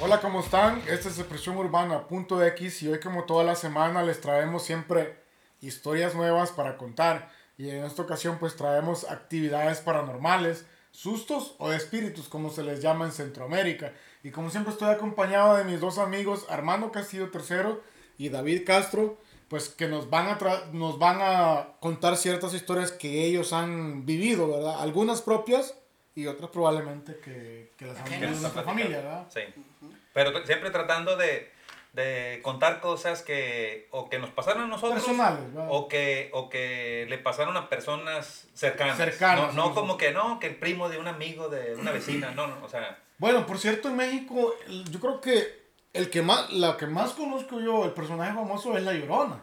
Hola, ¿cómo están? Esta es Expresión Urbana.x y hoy como toda la semana les traemos siempre historias nuevas para contar y en esta ocasión pues traemos actividades paranormales, sustos o espíritus como se les llama en Centroamérica. Y como siempre estoy acompañado de mis dos amigos Armando Castillo III y David Castro, pues que nos van a, nos van a contar ciertas historias que ellos han vivido, ¿verdad? Algunas propias y otras probablemente que, que las han vivido en nuestra familia, ¿verdad? Sí. Pero siempre tratando de, de, contar cosas que o que nos pasaron a nosotros Personales, ¿verdad? o que o que le pasaron a personas cercanas. Cercanas, No, como que no, que el primo de un amigo de una vecina, no, no, o sea, Bueno, por cierto, en México, yo creo que el que más, la que más conozco yo, el personaje famoso es La Llorona.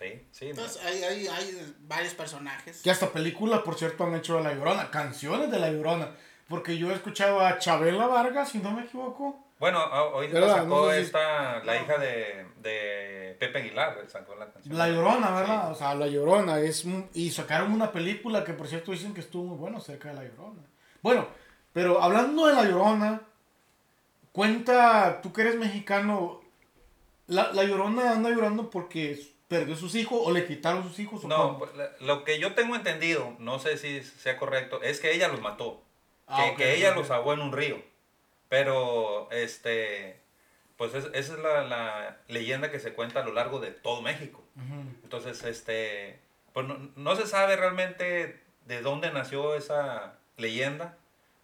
Sí, sí. no. Entonces hay, hay, hay varios personajes. Que hasta películas, por cierto, han hecho de La Llorona, canciones de La Llorona. Porque yo he escuchado a Chabela Vargas, si no me equivoco. Bueno, hoy ¿Verdad? sacó No sé si- esta, la hija de, de Pepe Aguilar, sacó la canción. La Llorona, ¿verdad? Sí. O sea, La Llorona. es un- Y sacaron una película que, por cierto, dicen que estuvo muy bueno acerca de La Llorona. Bueno, pero hablando de La Llorona, cuenta, tú que eres mexicano, La, la Llorona anda llorando porque perdió sus hijos o le quitaron sus hijos. ¿o No, cómo? pues, lo que yo tengo entendido, no sé si sea correcto, es que ella los mató. Ah, que, ella los ahogó en un río. Pero, este, pues es- esa es la, la leyenda que se cuenta a lo largo de todo México. Entonces, este, pues no, no se sabe realmente de dónde nació esa leyenda,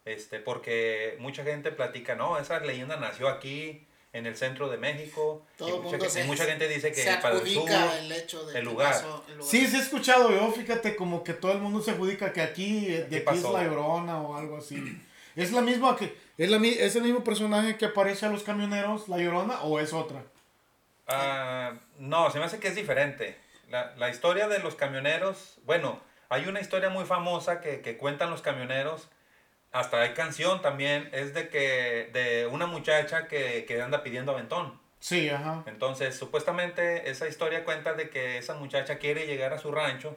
este, porque mucha gente platica, no, esa leyenda nació aquí, en el centro de México. Todo y el mucha, mundo gen- se, y mucha gente dice que se para el sur, el hecho de el que lugar. pasó el lugar. Sí, sí he escuchado yo, fíjate, como que todo el mundo se adjudica que aquí, de ¿Qué aquí es la llorona o algo así. ¿Es la misma que, es, la, mi- es el mismo personaje que aparece a los camioneros, la llorona, o es otra? Ah, no, se me hace que es diferente. La, la historia de los camioneros, bueno, hay una historia muy famosa que, que cuentan los camioneros, hasta hay canción también, es de que de una muchacha que, que anda pidiendo aventón. Sí, ajá. Entonces, supuestamente esa historia cuenta de que esa muchacha quiere llegar a su rancho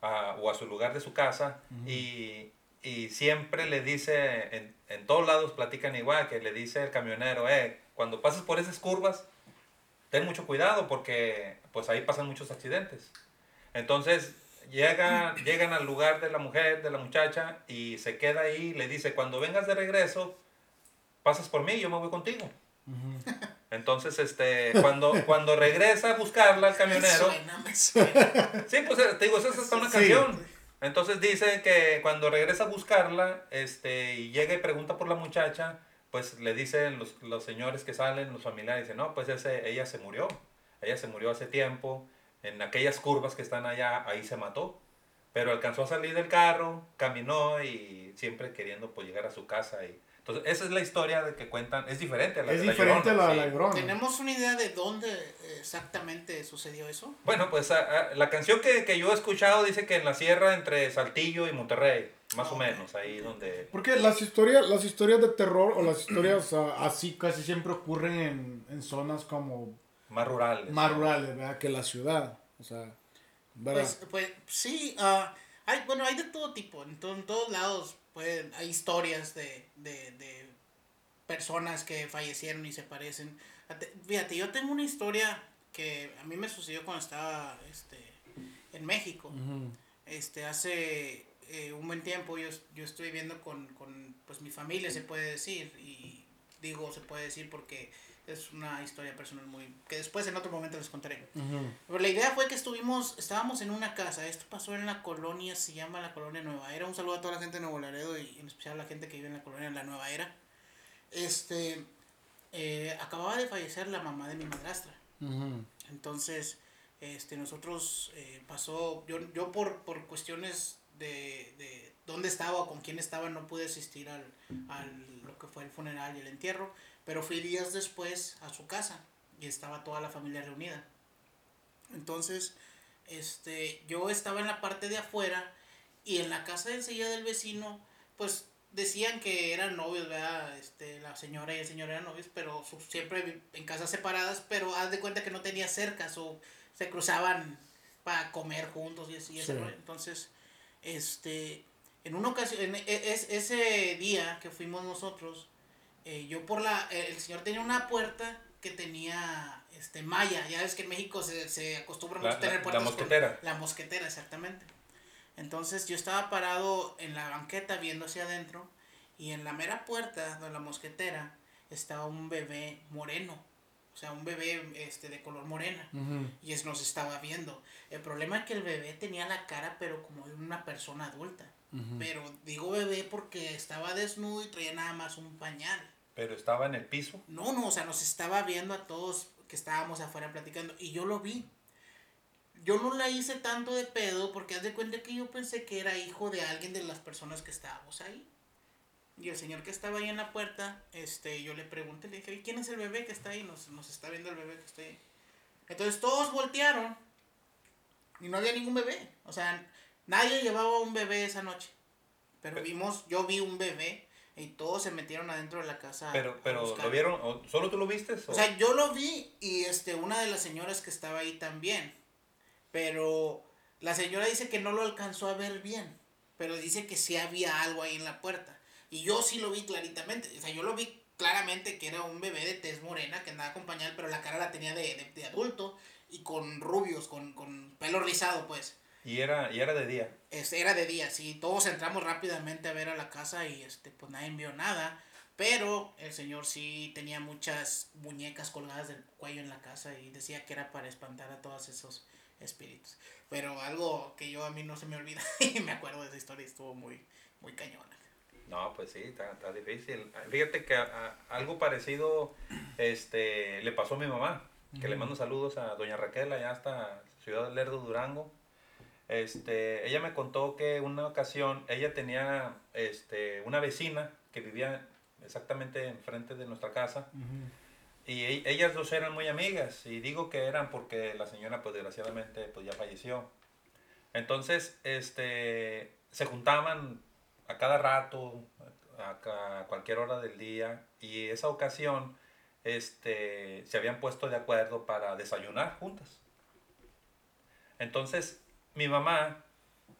a- o a su lugar de su casa y, y siempre le dice, en, en todos lados platican igual, que le dice el camionero, eh, cuando pases por esas curvas, ten mucho cuidado porque pues ahí pasan muchos accidentes. Entonces, llega, llegan al lugar de la mujer, de la muchacha, y se queda ahí, le dice, cuando vengas de regreso, pasas por mí, yo me voy contigo. Entonces, este, cuando, cuando regresa a buscarla el Me camionero, suena, me suena. sí, pues eh, te digo, esa es hasta una Sí. canción. Entonces dice que cuando regresa a buscarla, este, y llega y pregunta por la muchacha, pues le dicen los, los señores que salen, los familiares, dicen, no, pues ese, ella se murió. Ella se murió hace tiempo, en aquellas curvas que están allá, ahí se mató. Pero alcanzó a salir del carro, caminó y siempre queriendo pues llegar a su casa. Y, entonces, esa es la historia de que cuentan, es diferente a la Es de la diferente a Llorona, la, sí. la llorona. ¿Tenemos una idea de dónde exactamente sucedió eso? Bueno, pues a- a- la canción que, que yo he escuchado dice que en la sierra entre Saltillo y Monterrey, más o Ok. menos, ahí donde... Porque las historias, las historias de terror o las historias así casi siempre ocurren en, en zonas como Más rurales. más rurales, ¿verdad? Que la ciudad. O sea, ¿verdad? Pues, pues sí, ah, hay, bueno, hay de todo tipo. En, to- en todos lados pueden, hay historias de, de, de personas que fallecieron y se parecen. Ate- Fíjate, yo tengo una historia que a mí me sucedió cuando estaba este, en México. Este, hace eh, un buen tiempo yo, yo estoy viviendo con, con pues, mi familia, se puede decir. Y digo se puede decir porque es una historia personal muy... que después en otro momento les contaré. Pero la idea fue que estuvimos, estábamos en una casa, esto pasó en la colonia, se llama la colonia Nueva Era, un saludo a toda la gente de Nuevo Laredo y en especial a la gente que vive en la colonia La Nueva Era. Este, eh, acababa de fallecer la mamá de mi madrastra, entonces, este, nosotros eh, pasó, yo, yo por, por cuestiones de, de dónde estaba o con quién estaba no pude asistir al, al lo que fue el funeral y el entierro, pero fui días después a su casa y estaba toda la familia reunida. Entonces, este, yo estaba en la parte de afuera y en la casa de enseguida del vecino, pues decían que eran novios, ¿verdad? Este, la señora y el señor eran novios, pero su- siempre en casas separadas, pero haz de cuenta que no tenía cercas o se cruzaban para comer juntos y así. Sí. Entonces, este, en una ocasión, en e- es, ese día que fuimos nosotros, eh, yo por la, el señor tenía una puerta que tenía este malla, ya ves que en México se, se acostumbra mucho La- tener puertas la con- mosquetera. la mosquetera, exactamente. Entonces yo estaba parado en la banqueta viendo hacia adentro y en la mera puerta de la mosquetera estaba un bebé moreno, o sea, un bebé este de color morena y es, nos estaba viendo. El problema es que el bebé tenía la cara pero como de una persona adulta. Pero digo bebé porque estaba desnudo y traía nada más un pañal. Pero estaba en el piso. No, no, o sea, nos estaba viendo a todos que estábamos afuera platicando y yo lo vi. Yo no la hice tanto de pedo porque haz de cuenta que yo pensé que era hijo de alguien de las personas que estábamos ahí. Y el señor que estaba ahí en la puerta, este, yo le pregunté, le dije, "¿Y ¿quién es el bebé que está ahí? Nos, nos está viendo el bebé que está ahí. Entonces todos voltearon y no había ningún bebé. O sea, nadie llevaba un bebé esa noche. Pero Pe- vimos, yo vi un bebé y todos se metieron adentro de la casa. Pero, pero. ¿lo vieron? ¿O ¿Solo tú lo viste? O sea, yo lo vi y este, una de las señoras que estaba ahí también. Pero la señora dice que no lo alcanzó a ver bien. Pero dice que sí había algo ahí en la puerta. Y yo sí lo vi claritamente. O sea, yo lo vi claramente que era un bebé de tez morena que andaba acompañado, pero la cara la tenía de, de, de adulto y con rubios, con, con pelo rizado, pues. Y, era, y era de día. Este, era de día, sí. Todos entramos rápidamente a ver a la casa y este, pues nadie vio nada. Pero el señor sí tenía muchas muñecas colgadas del cuello en la casa y decía que era para espantar a todos esos espíritus. Pero algo que yo a mí no se me olvida y me acuerdo de esa historia y estuvo muy, muy cañona. No, pues sí, está, está difícil. Fíjate que a- a- algo parecido este, le pasó a mi mamá, que le mando saludos a doña Raquel, allá hasta Ciudad del Lerdo, Durango. Este, ella me contó que una ocasión ella tenía este, una vecina que vivía exactamente enfrente de nuestra casa y e- ellas dos eran muy amigas y digo que eran porque la señora pues desgraciadamente pues ya falleció. Entonces, este, se juntaban a cada rato, a, a cualquier hora del día y esa ocasión este, se habían puesto de acuerdo para desayunar juntas. Entonces, mi mamá,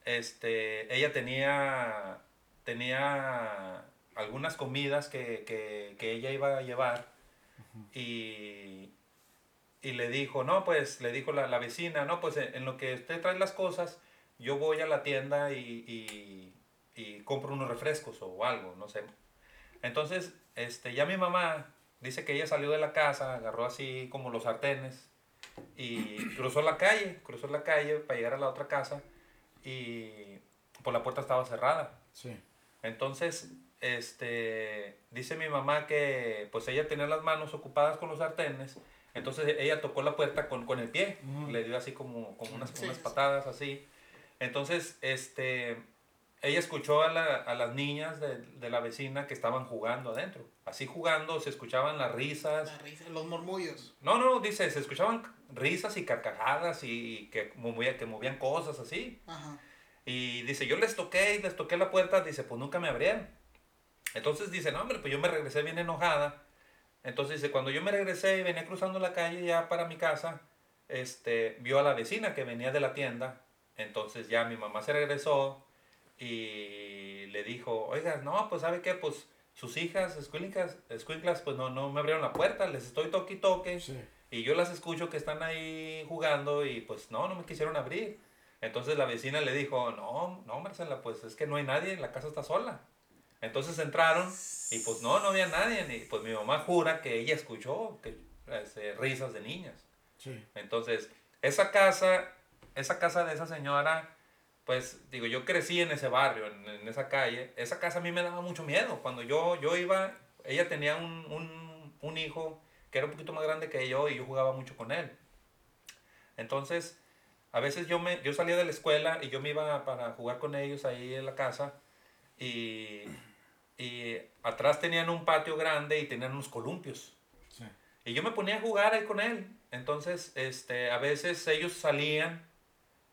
este, ella tenía, tenía algunas comidas que, que, que ella iba a llevar y, y le dijo, no, pues le dijo la, la vecina, no, pues en, en lo que usted trae las cosas, yo voy a la tienda y, y, y compro unos refrescos o algo, no sé. Entonces, este, ya mi mamá dice que ella salió de la casa, agarró así como los sartenes y cruzó la calle, cruzó la calle para llegar a la otra casa y por la puerta estaba cerrada. Sí. Entonces, este, dice mi mamá que pues ella tenía las manos ocupadas con los sartenes, entonces ella tocó la puerta con, con el pie, Ujú. le dio así como, como unas, Sí, unas sí. patadas así. Entonces, este, ella escuchó a, la- a las niñas de, de la vecina que estaban jugando adentro. Así jugando, se escuchaban las risas. La risa, los murmullos. No, no, dice, se escuchaban risas y carcajadas y que, movía- que movían cosas así. Ajá. Y dice, yo les toqué y les toqué la puerta, dice, pues nunca me abrieron. Entonces dice, no, hombre, pues yo me regresé bien enojada. Entonces dice, cuando yo me regresé y venía cruzando la calle ya para mi casa, este, vio a la vecina que venía de la tienda. Entonces ya mi mamá se regresó y le dijo, oiga, no, pues sabe qué, pues sus hijas, escuinclas, pues no, no me abrieron la puerta, les estoy toque y toque. Sí. Y yo las escucho que están ahí jugando y pues no, no me quisieron abrir. Entonces la vecina le dijo, no, no, Marcela, pues es que no hay nadie, la casa está sola. Entonces entraron y pues no, no había nadie. Y pues mi mamá jura que ella escuchó que, este, risas de niñas. Sí. Entonces, esa casa, esa casa de esa señora, pues digo, yo crecí en ese barrio, en, en esa calle. Esa casa a mí me daba mucho miedo. Cuando yo, yo iba, ella tenía un, un, un hijo que era un poquito más grande que yo y yo jugaba mucho con él. Entonces, a veces yo, me, yo salía de la escuela y yo me iba para jugar con ellos ahí en la casa y, y atrás tenían un patio grande y tenían unos columpios. Sí. Y yo me ponía a jugar ahí con él. Entonces, este, a veces ellos salían,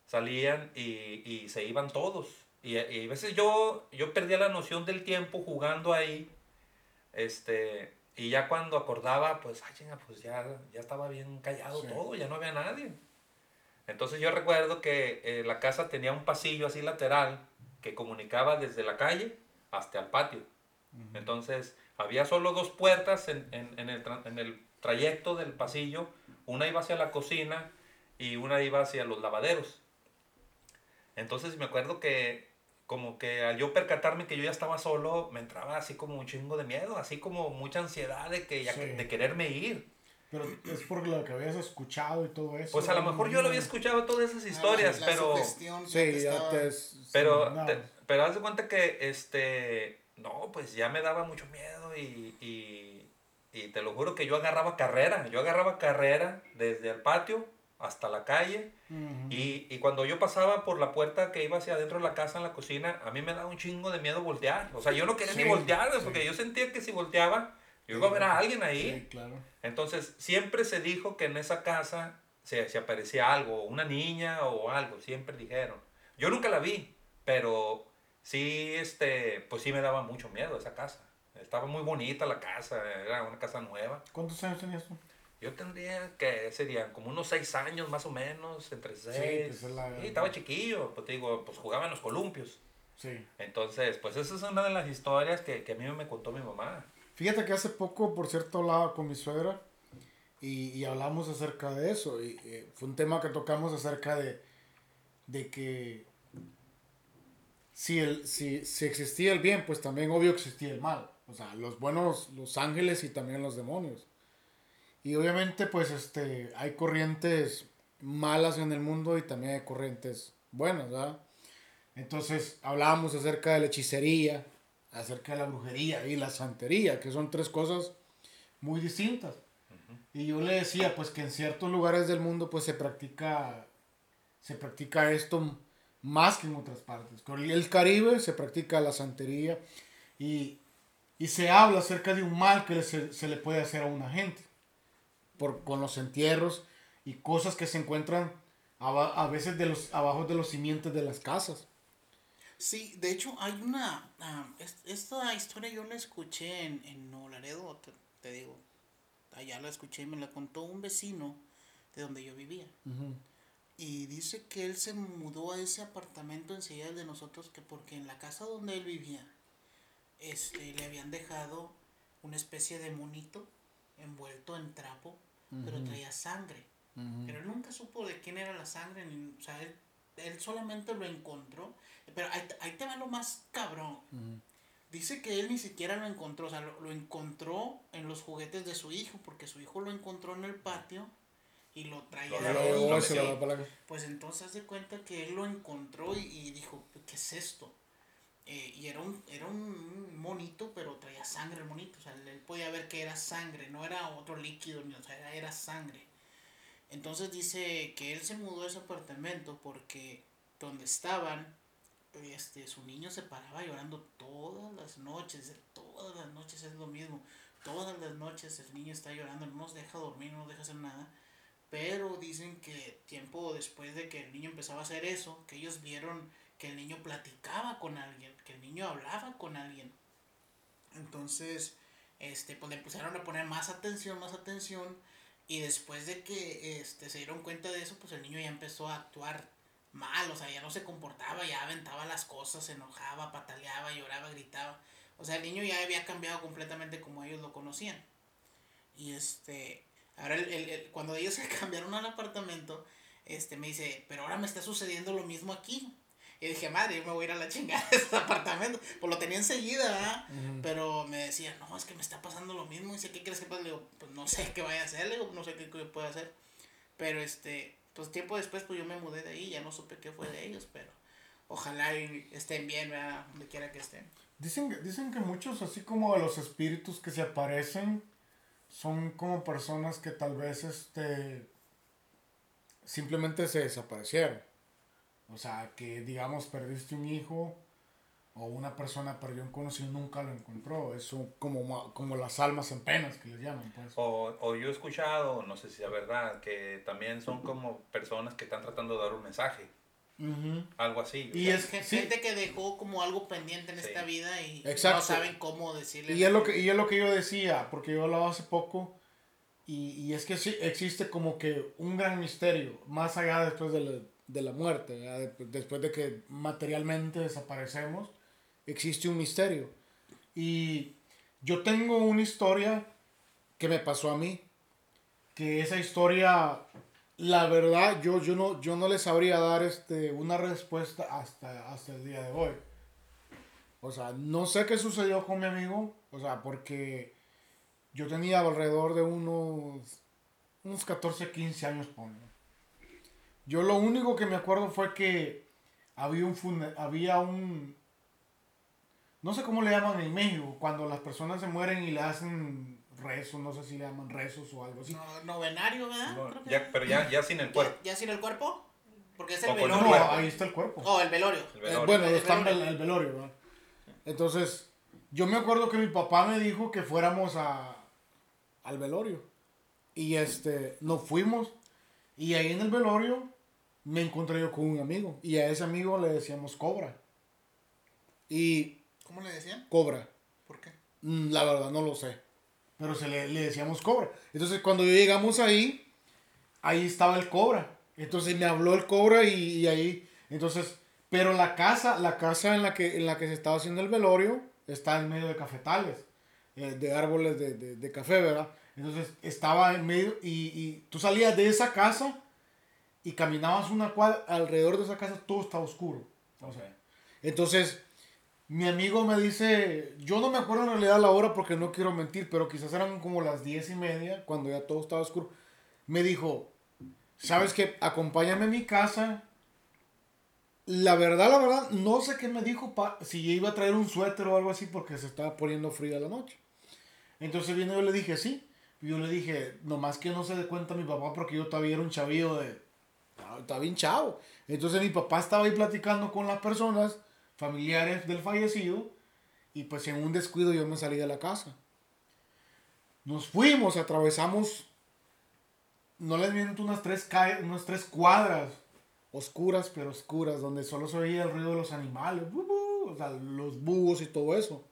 salían y, y se iban todos. Y, y a veces yo, yo perdía la noción del tiempo jugando ahí. Este, y ya cuando acordaba, pues, ay, pues ya, ya estaba bien callado Sí. todo, ya no había nadie. Entonces yo recuerdo que eh, la casa tenía un pasillo así lateral que comunicaba desde la calle hasta el patio. Entonces, había solo dos puertas en, en, en, el, en el trayecto del pasillo. Una iba hacia la cocina y una iba hacia los lavaderos. Entonces me acuerdo que como que al yo percatarme que yo ya estaba solo, me entraba así como un chingo de miedo, así como mucha ansiedad de, que ya, Sí. de quererme ir. Pero es por lo que habías escuchado y todo eso. Pues a lo mejor yo lo había escuchado todas esas historias, Ah, La pero... ya Sí, te ya estaba- te... Pero, no, te- pero haz de cuenta que, este, no, pues ya me daba mucho miedo y, y, y te lo juro que yo agarraba carrera, yo agarraba carrera desde el patio hasta la calle y, y cuando yo pasaba por la puerta que iba hacia adentro de la casa, en la cocina, a mí me daba un chingo de miedo voltear. O sea, yo no quería Sí, ni voltear, sí. porque yo sentía que si volteaba, yo iba a ver a alguien ahí. Sí, claro. Entonces, siempre se dijo que en esa casa se, se aparecía algo, una niña o algo, siempre dijeron. Yo nunca la vi, pero sí, este, pues sí me daba mucho miedo esa casa. Estaba muy bonita la casa, era una casa nueva. ¿Cuántos años tenías tú? Yo tendría que serían como unos seis años más o menos, entre seis. la- Sí, estaba chiquillo, pues te digo, pues jugaba en los columpios. Sí. Entonces, pues esa es una de las historias que, que a mí me contó mi mamá. Fíjate que hace poco, por cierto, hablaba con mi suegra y, y hablamos acerca de eso. Y, eh, fue un tema que tocamos acerca de, de que si, el, si, si existía el bien, pues también obvio existía el mal. O sea, los buenos, los ángeles y también los demonios. Y obviamente, pues este, hay corrientes malas en el mundo y también hay corrientes buenas, ¿verdad? Entonces hablábamos acerca de la hechicería, acerca de la brujería y la santería, que son tres cosas muy distintas. Y yo le decía, pues que en ciertos lugares del mundo, pues se practica, se practica esto más que en otras partes. Con el Caribe se practica la santería y, y se habla acerca de un mal que se, se le puede hacer a una gente por, con los entierros y cosas que se encuentran aba- a veces de los, abajo de los cimientos de las casas. Sí, de hecho hay una... es- esta historia yo la escuché en, en Nuevo Laredo, te, te digo. Allá la escuché y me la contó un vecino de donde yo vivía. Y dice que él se mudó a ese apartamento enseguida de nosotros que porque en la casa donde él vivía este, le habían dejado una especie de monito envuelto en trapo, pero traía sangre. Pero él nunca supo de quién era la sangre, ni, o sea, él, él solamente lo encontró. Pero ahí, te- ahí te va lo más cabrón. Dice que él ni siquiera lo encontró, o sea, lo, lo encontró en los juguetes de su hijo, porque su hijo lo encontró en el patio y lo traía. Lo- lo- lo-. Pues entonces haz de cuenta que él lo encontró y, y dijo, ¿qué es esto? Eh, y era un, era un monito, pero traía sangre el monito. O sea, él podía ver que era sangre, no era otro líquido, ni- o sea, era, era sangre. Entonces dice que él se mudó a ese apartamento porque donde estaban, este, su niño se paraba llorando todas las noches, todas las noches es lo mismo. Todas las noches el niño está llorando, no nos deja dormir, no nos deja hacer nada. Pero dicen que tiempo después de que el niño empezaba a hacer eso, que ellos vieron que el niño platicaba con alguien, que el niño hablaba con alguien. Entonces, este, pues le empezaron a poner más atención, más atención. Y después de que este, se dieron cuenta de eso, pues el niño ya empezó a actuar mal, o sea, ya no se comportaba, ya aventaba las cosas, se enojaba, pataleaba, lloraba, gritaba. O sea, el niño ya había cambiado completamente como ellos lo conocían. Y este, ahora el, el- el- cuando ellos se cambiaron al apartamento, este me dice, pero ahora me está sucediendo lo mismo aquí. Y dije, madre, yo me voy a ir a la chingada de este apartamento. Pues lo tenía enseguida, ¿verdad? Pero me decía, no, es que me está pasando lo mismo. Y dice, ¿qué crees que pasa? Le digo, pues no sé qué vaya a hacer, le digo, no sé qué, qué puede hacer. Pero este, pues tiempo después, pues yo me mudé de ahí, ya no supe qué fue de ellos, pero ojalá y estén bien, ¿verdad? Donde quiera que estén. Dicen, dicen que muchos, así como de los espíritus que se aparecen, son como personas que tal vez este, simplemente se desaparecieron. O sea, que digamos perdiste un hijo o una persona perdió un conocido y nunca lo encontró. Eso como, como las almas en penas que les llaman. Pues. O, o yo he escuchado, no sé si es verdad, que también son como personas que están tratando de dar un mensaje, algo así. o Y sea, es- sí. Gente que dejó como algo pendiente en Sí. esta vida y Exacto. no saben cómo decirle. Y es, lo que, y es lo que yo decía, porque yo hablaba hace poco, y, y es que sí, existe como que un gran misterio, más allá después de la, de la muerte. De- después de que materialmente desaparecemos, existe un misterio. Y Yo tengo una historia que me pasó a mí, que esa historia, la verdad, yo, yo, no, yo no le sabría dar este, una respuesta hasta, hasta el día de hoy. O sea, no sé qué sucedió con mi amigo, o sea, porque yo tenía alrededor de unos, unos 14, 15 años, pongo. Yo lo único que me acuerdo fue que había un, había un, no sé cómo le llaman en México, cuando las personas se mueren y le hacen rezos, no sé si le llaman rezos o algo así. No, novenario, ¿verdad? ya, pero ya, ya sin el cuerpo. ¿Ya, sin el cuerpo? Porque es el velorio. No, ahí está el cuerpo. Oh, el velorio. Eh, bueno, está el, el velorio. ¿verdad? Entonces, yo me acuerdo que mi papá me dijo que fuéramos a, al velorio. Y este, nos fuimos. Y ahí en el velorio me encontré yo con un amigo. Y a ese amigo le decíamos Cobra. Y ¿Cómo le decían? Cobra. ¿Por qué? Mm, la verdad no lo sé. Pero se le, decíamos Cobra. Entonces cuando llegamos ahí, ahí estaba el Cobra. Entonces me habló el Cobra y, ahí, entonces, pero la casa, la casa en la que, en la que se estaba haciendo el velorio está en medio de cafetales, eh, de árboles de, de, café, ¿verdad? Entonces estaba en medio y, y tú salías de esa casa y caminabas una cuadra, alrededor de esa casa todo estaba oscuro. Entonces, mi amigo me dice, yo no me acuerdo en realidad la hora porque no quiero mentir, pero quizás eran como las diez y media, cuando ya todo estaba oscuro. Me dijo, ¿sabes qué? Acompáñame a mi casa. La verdad, la verdad, no sé qué me dijo, si iba a traer un suéter o algo así porque se estaba poniendo fría la noche. Entonces vino yo le dije, sí. Y yo le dije, nomás que no se dé cuenta mi papá porque yo todavía era un chavillo de... Estaba bien chavo. Entonces mi papá estaba ahí platicando con las personas familiares del fallecido y pues en un descuido yo me salí de la casa. Nos fuimos, atravesamos, no les miento, unas tres, unas tres cuadras oscuras, pero oscuras, donde solo se oía el ruido de los animales, o sea, los búhos y todo eso.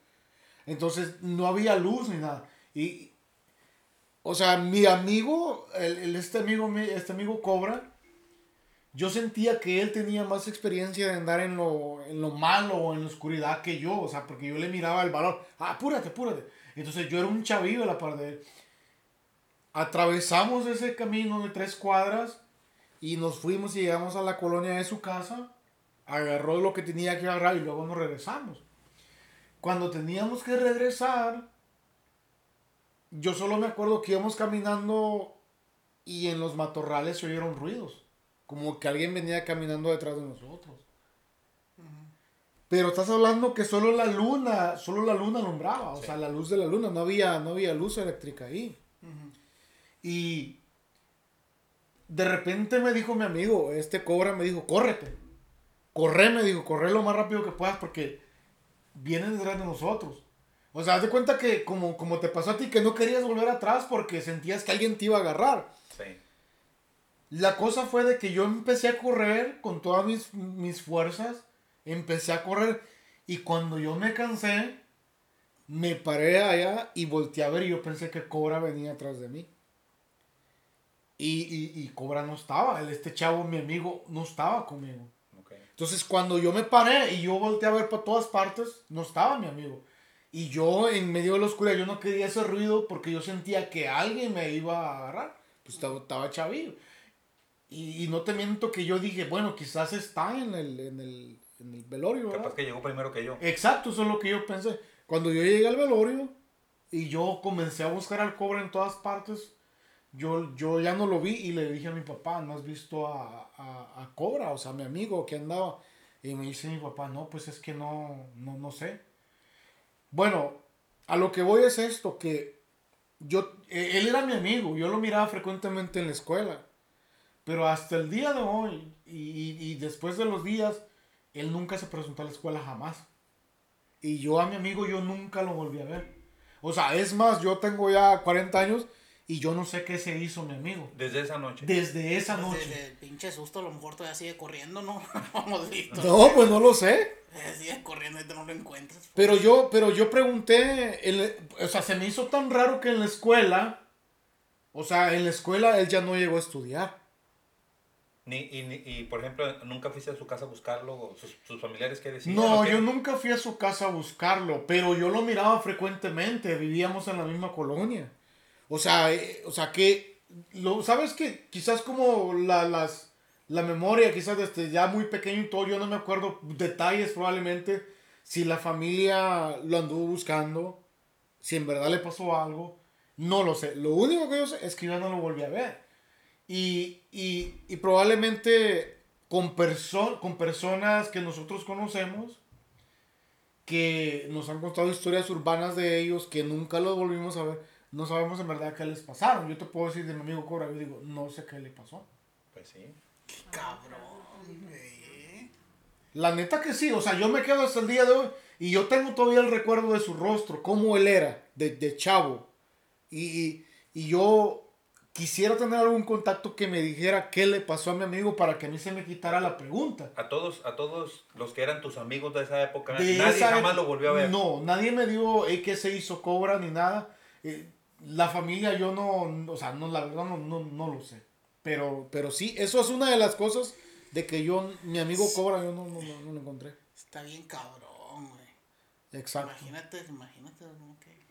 Entonces no había luz ni nada. Y, o sea, mi amigo, el, este amigo, este amigo Cobra, yo sentía que él tenía más experiencia de andar en lo, en lo malo o en la oscuridad que yo, o sea, porque yo le miraba el valor, ah, apúrate, apúrate. Entonces yo era un chavillo a la par de él. Atravesamos ese camino de tres cuadras y nos fuimos y llegamos a la colonia de su casa, agarró lo que tenía que agarrar y luego nos regresamos. Cuando teníamos que regresar, yo solo me acuerdo que íbamos caminando y en los matorrales se oyeron ruidos como que alguien venía caminando detrás de nosotros. Pero estás hablando que solo la luna, solo la luna alumbraba, o sea, la luz de la luna, no había, no había luz eléctrica ahí. Y de repente me dijo mi amigo, este cobra me dijo, córrete, corre, me dijo, corre lo más rápido que puedas porque vienen detrás de nosotros. O sea, haz de cuenta que como, como te pasó a ti, que no querías volver atrás porque sentías que alguien te iba a agarrar. Sí. La cosa fue de que yo empecé a correr con todas mis, mis fuerzas. Empecé a correr. Y cuando yo me cansé, me paré allá y volteé a ver y yo pensé que Cobra venía atrás de mí. Y, y, y Cobra no estaba. Este chavo, mi amigo, no estaba conmigo. Entonces cuando yo me paré y yo volteé a ver por todas partes, no estaba mi amigo. Y yo en medio de la oscuridad, yo no quería ese ruido porque yo sentía que alguien me iba a agarrar. Pues estaba, estaba chavillo. Y, no te miento que yo dije, bueno, quizás está en el, en el, en el velorio. Capaz que llegó primero que yo. Exacto, eso es lo que yo pensé. Cuando yo llegué al velorio y yo comencé a buscar al cobre en todas partes, yo, yo ya no lo vi y le dije a mi papá, ¿no has visto a, a, a Cobra? O sea, mi amigo que andaba. Y me dice mi papá, no, pues es que no, no, no sé. Bueno, a lo que voy es esto, que yo, e, él era mi amigo, yo lo miraba frecuentemente en la escuela. Pero hasta el día de hoy y, y, después de los días, él nunca se presentó a la escuela jamás. Y yo a mi amigo yo nunca lo volví a ver. O sea, es más, yo tengo ya 40 años y yo no sé qué se hizo mi amigo. Desde esa noche. Desde esa noche. Desde el pinche susto, a lo mejor todavía sigue corriendo, ¿no? no, pues no lo sé. Sigue corriendo y no lo encuentras. Pues. Pero yo, pero yo pregunté, el, o sea, se me hizo tan raro que en la escuela, o sea, en la escuela él ya no llegó a estudiar. Ni, y, ni- y, por ejemplo, ¿nunca fuiste a su casa a buscarlo? ¿Sus, sus familiares qué decían? No, yo nunca fui a su casa a buscarlo, pero yo lo miraba frecuentemente, vivíamos en la misma colonia. O sea, eh, o sea que, lo, ¿sabes que Quizás como la, las, la memoria, quizás desde ya muy pequeño y todo, yo no me acuerdo detalles probablemente, si la familia lo anduvo buscando, si en verdad le pasó algo, no lo sé. Lo único que yo sé es que yo no lo volví a ver. Y, y, y probablemente con, perso con personas que nosotros conocemos, que nos han contado historias urbanas de ellos, que nunca los volvimos a ver, no sabemos en verdad qué les pasaron. Yo te puedo decir de mi amigo Cobra, yo digo, no sé qué le pasó. Pues sí. Cabrón, güey. La neta que sí, o sea, yo me quedo hasta el día de hoy y yo tengo todavía el recuerdo de su rostro, cómo él era, de, de chavo. Y, y, y yo quisiera tener algún contacto que me dijera qué le pasó a mi amigo para que a mí se me quitara la pregunta. A todos, a todos los que eran tus amigos de esa época, De nadie esa jamás lo volvió a ver. No, nadie me dio "Ey, que se hizo cobra ni nada. Eh, la familia yo no, o sea, no, la verdad no, no, no lo sé. Pero, pero sí, eso es una de las cosas de que yo, mi amigo cobra, yo no, no, no, no lo encontré. Está bien cabrón, güey. Exacto. Imagínate, imagínate, ¿no?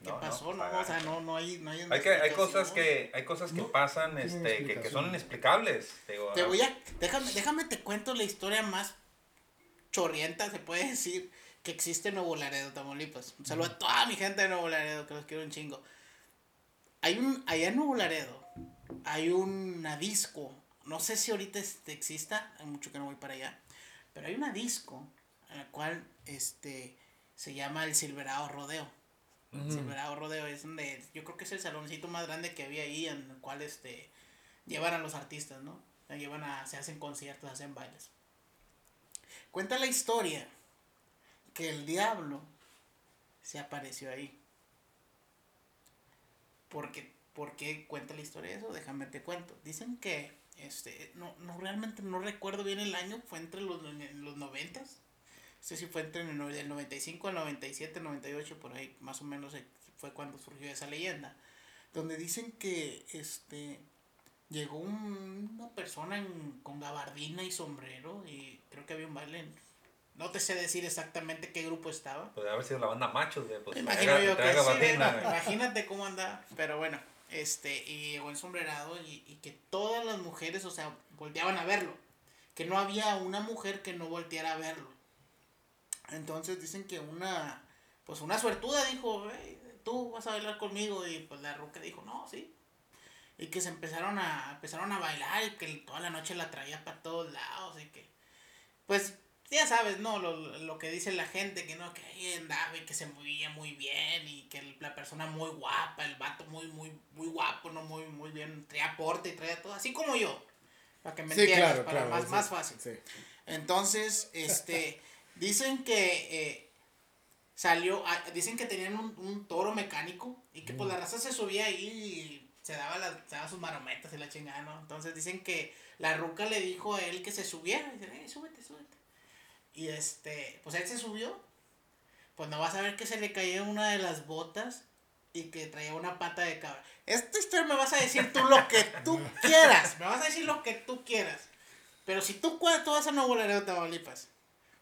¿Qué, No, pasó? No, o sea, no, no hay, no hay Hay, que, hay explicación. cosas que, hay cosas que No, pasan este, que, que son inexplicables. Digo, Te voy a, déjame, déjame te cuento la historia más chorrienta, se puede decir, que existe en Nuevo Laredo, Tamaulipas. Un saludo a toda mi gente de Nuevo Laredo, que los quiero un chingo. Hay un, allá en Nuevo Laredo, hay una disco, no sé si ahorita este, exista, hay mucho que no voy para allá, pero hay una disco en la cual este, se llama el Silverado Rodeo. El Silverado Rodeo es donde, yo creo que es el saloncito más grande que había ahí, en el cual este, llevan a los artistas, ¿no? Llevan a, se hacen conciertos, hacen bailes. Cuenta la historia que el diablo se apareció ahí. Porque, ¿Por qué cuenta la historia eso? Déjame te cuento. Dicen que, este, no, no realmente no recuerdo bien el año, fue entre los, los noventas. No sé si fue entre el del 95 al 97, 98, por ahí más o menos eh, fue cuando surgió esa leyenda. Donde dicen que este llegó un- una persona en- con gabardina y sombrero y creo que había un baile. en- no te sé decir exactamente qué grupo estaba. Puede haber sido la banda Machos, pues, imagino traga- yo que sí, imagínate cómo anda, pero bueno, este, y llegó ensombrerado y, y que todas las mujeres, o sea, volteaban a verlo, que no había una mujer que no volteara a verlo. Entonces dicen que una, pues una suertuda dijo, "Ey, tú vas a bailar conmigo, y pues la ruca dijo, no, sí. Y que se empezaron a, empezaron a bailar y que toda la noche la traía para todos lados y que, pues ya sabes, ¿no? Lo, lo que dice la gente, que no, que ahí andaba y que se movía muy bien y que la persona muy guapa, el vato muy, muy, muy guapo, ¿no? Muy, muy bien, traía porte y traía todo, así como yo, para que me Sí, entiendas, claro, para claro. más, sí, más fácil. sí. Entonces, este, dicen que eh, salió, ah, dicen que tenían un, un toro mecánico y que pues la raza se subía ahí y se daba, las, se daba sus marometas y la chingada, ¿no? Entonces dicen que la ruca le dijo a él que se subiera, y dice, eh, súbete, súbete. Y este, pues él se subió, pues no vas a ver que se le cayó una de las botas y que traía una pata de cabra. Esta historia me vas a decir tú lo que tú quieras, me vas a decir lo que tú quieras. Pero si tú, tú vas a Nuevo Laredo, Tamaulipas,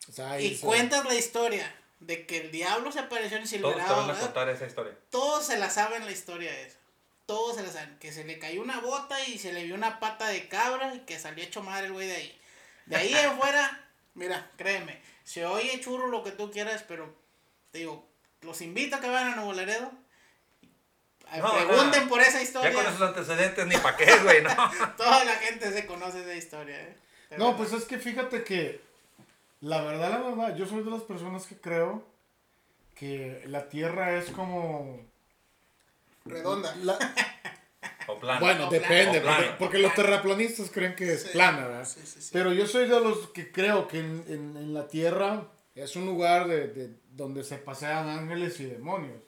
O sea, ahí y cuentas la historia de que el diablo se apareció en Todos te Silverado, van a esa historia. todos se la saben la historia esa. Todos se la saben. Que se le cayó una bota y se le vio una pata de cabra y que salió hecho madre el güey de ahí. De ahí en fuera, mira, créeme, se oye churro lo que tú quieras, pero te digo, los invito a que vayan a Nuevo Laredo. No, pregunten no. por esa Ya historia. con esos antecedentes ni pa' qué, güey, ¿no? Toda la gente se conoce esa historia, ¿eh? No, verdad. pues es que fíjate que la verdad, la verdad, yo soy de las personas que creo que la Tierra es como... Redonda. la- O plano. Bueno, O depende, plano. porque, porque los terraplanistas creen que es Sí, plana, ¿verdad? sí, sí, sí. Pero yo soy de los que creo que en, en- en la Tierra es un lugar de, de- donde se pasean ángeles y demonios,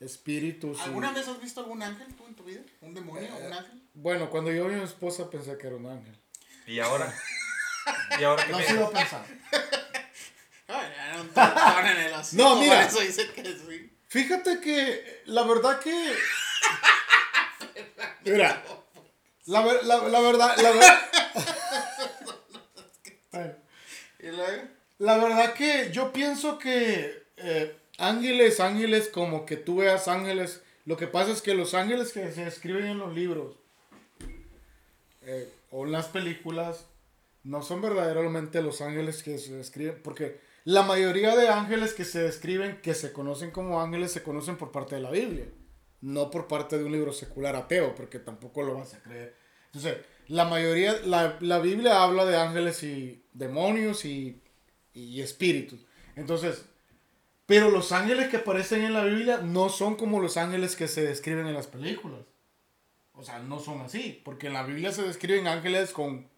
espíritus. y- ¿Alguna vez has visto algún ángel tú en tu vida? ¿Un demonio? Eh, ¿Un ángel? Bueno, cuando yo vi a mi esposa pensé que era un ángel. Y ahora. Y ahora que No sigo pensando. En el No, mira. Por eso dice que sí. Fíjate que la verdad que... Mira, la, ver- la, la verdad, la, ver- ¿Y luego? La verdad que yo pienso que eh, ángeles, ángeles, como que tú veas ángeles, lo que pasa es que los ángeles que se escriben en los libros eh, o en las películas no son verdaderamente los ángeles que se describen, porque la mayoría de ángeles que se describen, que se conocen como ángeles, se conocen por parte de la Biblia, no por parte de un libro secular ateo, porque tampoco lo vas a creer. Entonces, la mayoría, la, la Biblia habla de ángeles y demonios y, y espíritus. Entonces, pero los ángeles que aparecen en la Biblia no son como los ángeles que se describen en las películas. O sea, no son así, porque en la Biblia se describen ángeles con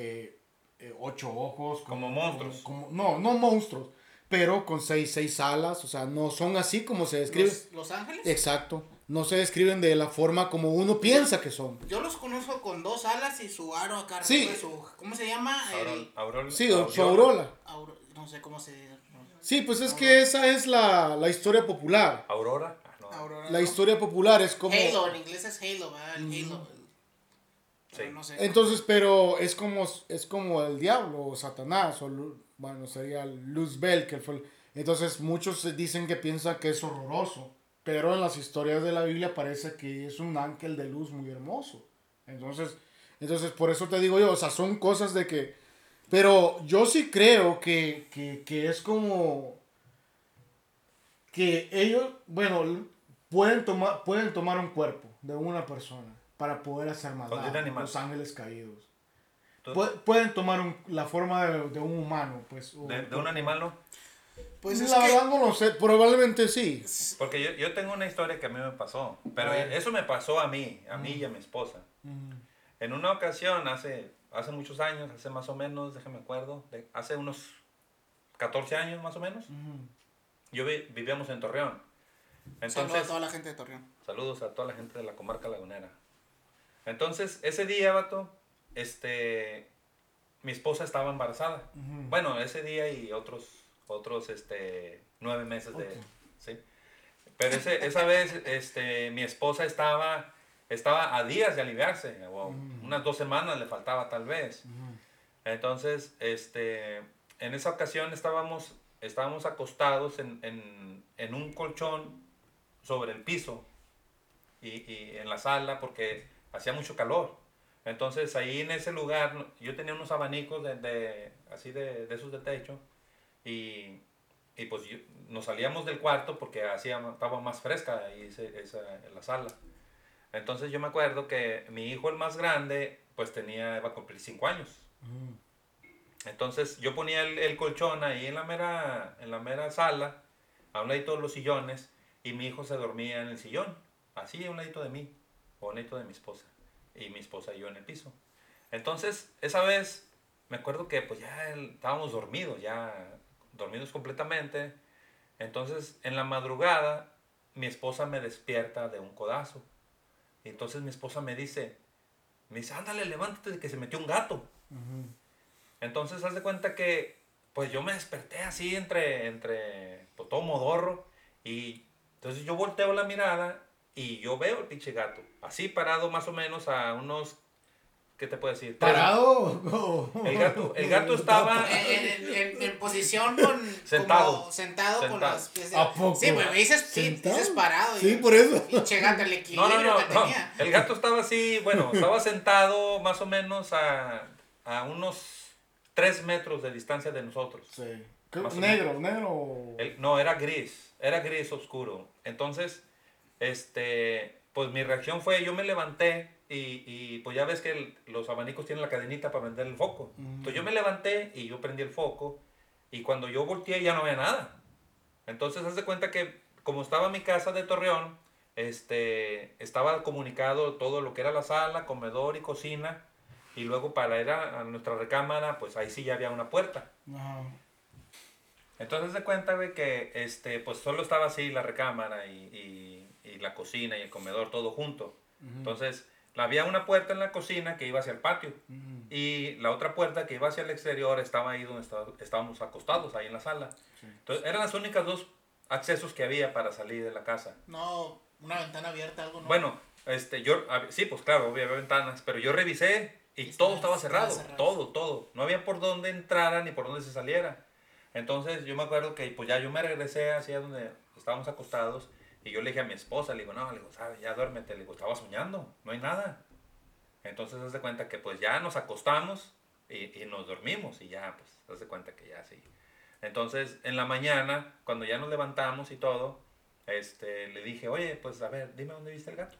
eh, eh, ocho ojos. con- Como monstruos. como- no, no monstruos, pero con seis, seis alas. O sea, no son así como se describen. ¿Los, los ángeles? Exacto. No se describen de la forma como uno piensa que son. Yo los conozco con dos alas y su aro acá Sí. arriba, su- ¿Cómo se llama? Sí, o su aurola. auro- no sé cómo se dice. Sí, pues es que esa es la, la historia popular. Aurora. Ah, no. Aurora, La ¿no? historia popular es como... Halo, en inglés es Halo, ¿verdad? El Halo. Pero Sí. no sé. Entonces, pero es como, es como el diablo o Satanás, o bueno, sería Luzbel, que fue... el- Entonces, muchos dicen que piensan que es horroroso, pero en las historias de la Biblia parece que es un ángel de luz muy hermoso. Entonces, entonces por eso te digo yo, o sea, son cosas de que... Pero yo sí creo que, que, que es como... Que ellos, bueno, pueden tomar, pueden tomar un cuerpo de una persona para poder hacer maldad. Los ángeles caídos. Pu- pueden tomar un- la forma de, de un humano, pues. o- de, de un animal, ¿no? Pues es la que. verdad no lo sé, probablemente sí. Porque yo, yo tengo una historia que a mí me pasó. Pero eso me pasó a mí, a mí y a mi esposa. En una ocasión, hace, hace muchos años, hace más o menos, déjame acuerdo, de- hace unos 14 años más o menos, yo vi- vivíamos en Torreón. Saludos a Entonces, toda la gente de Torreón. saludos a toda la gente de la comarca lagunera. Entonces, ese día, vato, este, mi esposa estaba embarazada. Bueno, ese día y otros, otros, este, nueve meses de, Ok. sí. Pero ese, esa vez, este, mi esposa estaba, estaba a días de aliviarse, o unas dos semanas le faltaba tal vez. Entonces, este, en esa ocasión estábamos, estábamos acostados en, en, en un colchón sobre el piso y, y en la sala porque hacía mucho calor. Entonces ahí en ese lugar yo tenía unos abanicos de, de- así de, de esos de techo y, y pues yo- nos salíamos del cuarto porque hacía, estaba más fresca ahí ese- esa, en la sala. Entonces yo me acuerdo que mi hijo el más grande pues tenía, iba a cumplir cinco años. Entonces yo ponía el, el colchón ahí en la, mera, en la mera sala, a un ladito de los sillones, y mi hijo se dormía en el sillón, así a un ladito de mí, o a un ladito de mi esposa, y mi esposa y yo en el piso. Entonces, esa vez, me acuerdo que pues ya el- estábamos dormidos, ya dormidos completamente. Entonces, en la madrugada, mi esposa me despierta de un codazo. Y entonces mi esposa me dice, me dice, ándale, levántate, que se metió un gato. Entonces, haz de cuenta que, pues yo me desperté así entre, entre, pues todo modorro. Y entonces yo volteo la mirada y yo veo el pinche gato. Así parado más o menos a unos, ¿qué te puedo decir? ¿Parado? El gato, el gato estaba... En, en- en- en posición con. Sentado. como sentado, con los pies de. ¿A poco? Sí, pues me dices, sí, ¿Sentado? dices parado. Sí, por eso. Pinche gato, el equilibrio no, no, que no. tenía. El gato estaba así, bueno, estaba sentado más o menos a, a unos 3 metros de distancia de nosotros. Sí. ¿Qué- Más o Negro, negro. El- no, era gris, era gris oscuro. Entonces, este, pues mi reacción fue, yo me levanté y, y, pues ya ves que el- los abanicos tienen la cadenita para prender el foco. Entonces yo me levanté y yo prendí el foco y cuando yo volteé ya no había nada. Entonces, haz de cuenta que como estaba mi casa de Torreón, este, estaba comunicado todo lo que era la sala, comedor y cocina. Y luego para ir a, a nuestra recámara, pues ahí sí ya había una puerta. Ajá. Entonces se cuenta de que este, pues solo estaba así la recámara y, y- y la cocina y el comedor todo junto. Entonces había una puerta en la cocina que iba hacia el patio y la otra puerta que iba hacia el exterior estaba ahí donde está- estábamos acostados, ahí en la sala. Entonces eran las únicas dos accesos que había para salir de la casa. No, una ventana abierta, algo, ¿no? Bueno, este, yo, sí, pues claro, había ventanas, pero yo revisé Y todo estaba estaba cerrado, cerrado. todo, todo. No había por dónde entrara ni por dónde se saliera. Entonces yo me acuerdo que pues ya yo me regresé hacia donde estábamos acostados y yo le dije a mi esposa, le digo, no, le digo, sabes, ya duérmete, le digo, estaba soñando, no hay nada. Entonces haz de cuenta que pues ya nos acostamos y, y nos dormimos y ya pues haz de cuenta que ya sí. Entonces en la mañana, cuando ya nos levantamos y todo, este, le dije, oye, pues a ver, dime dónde viste el gato.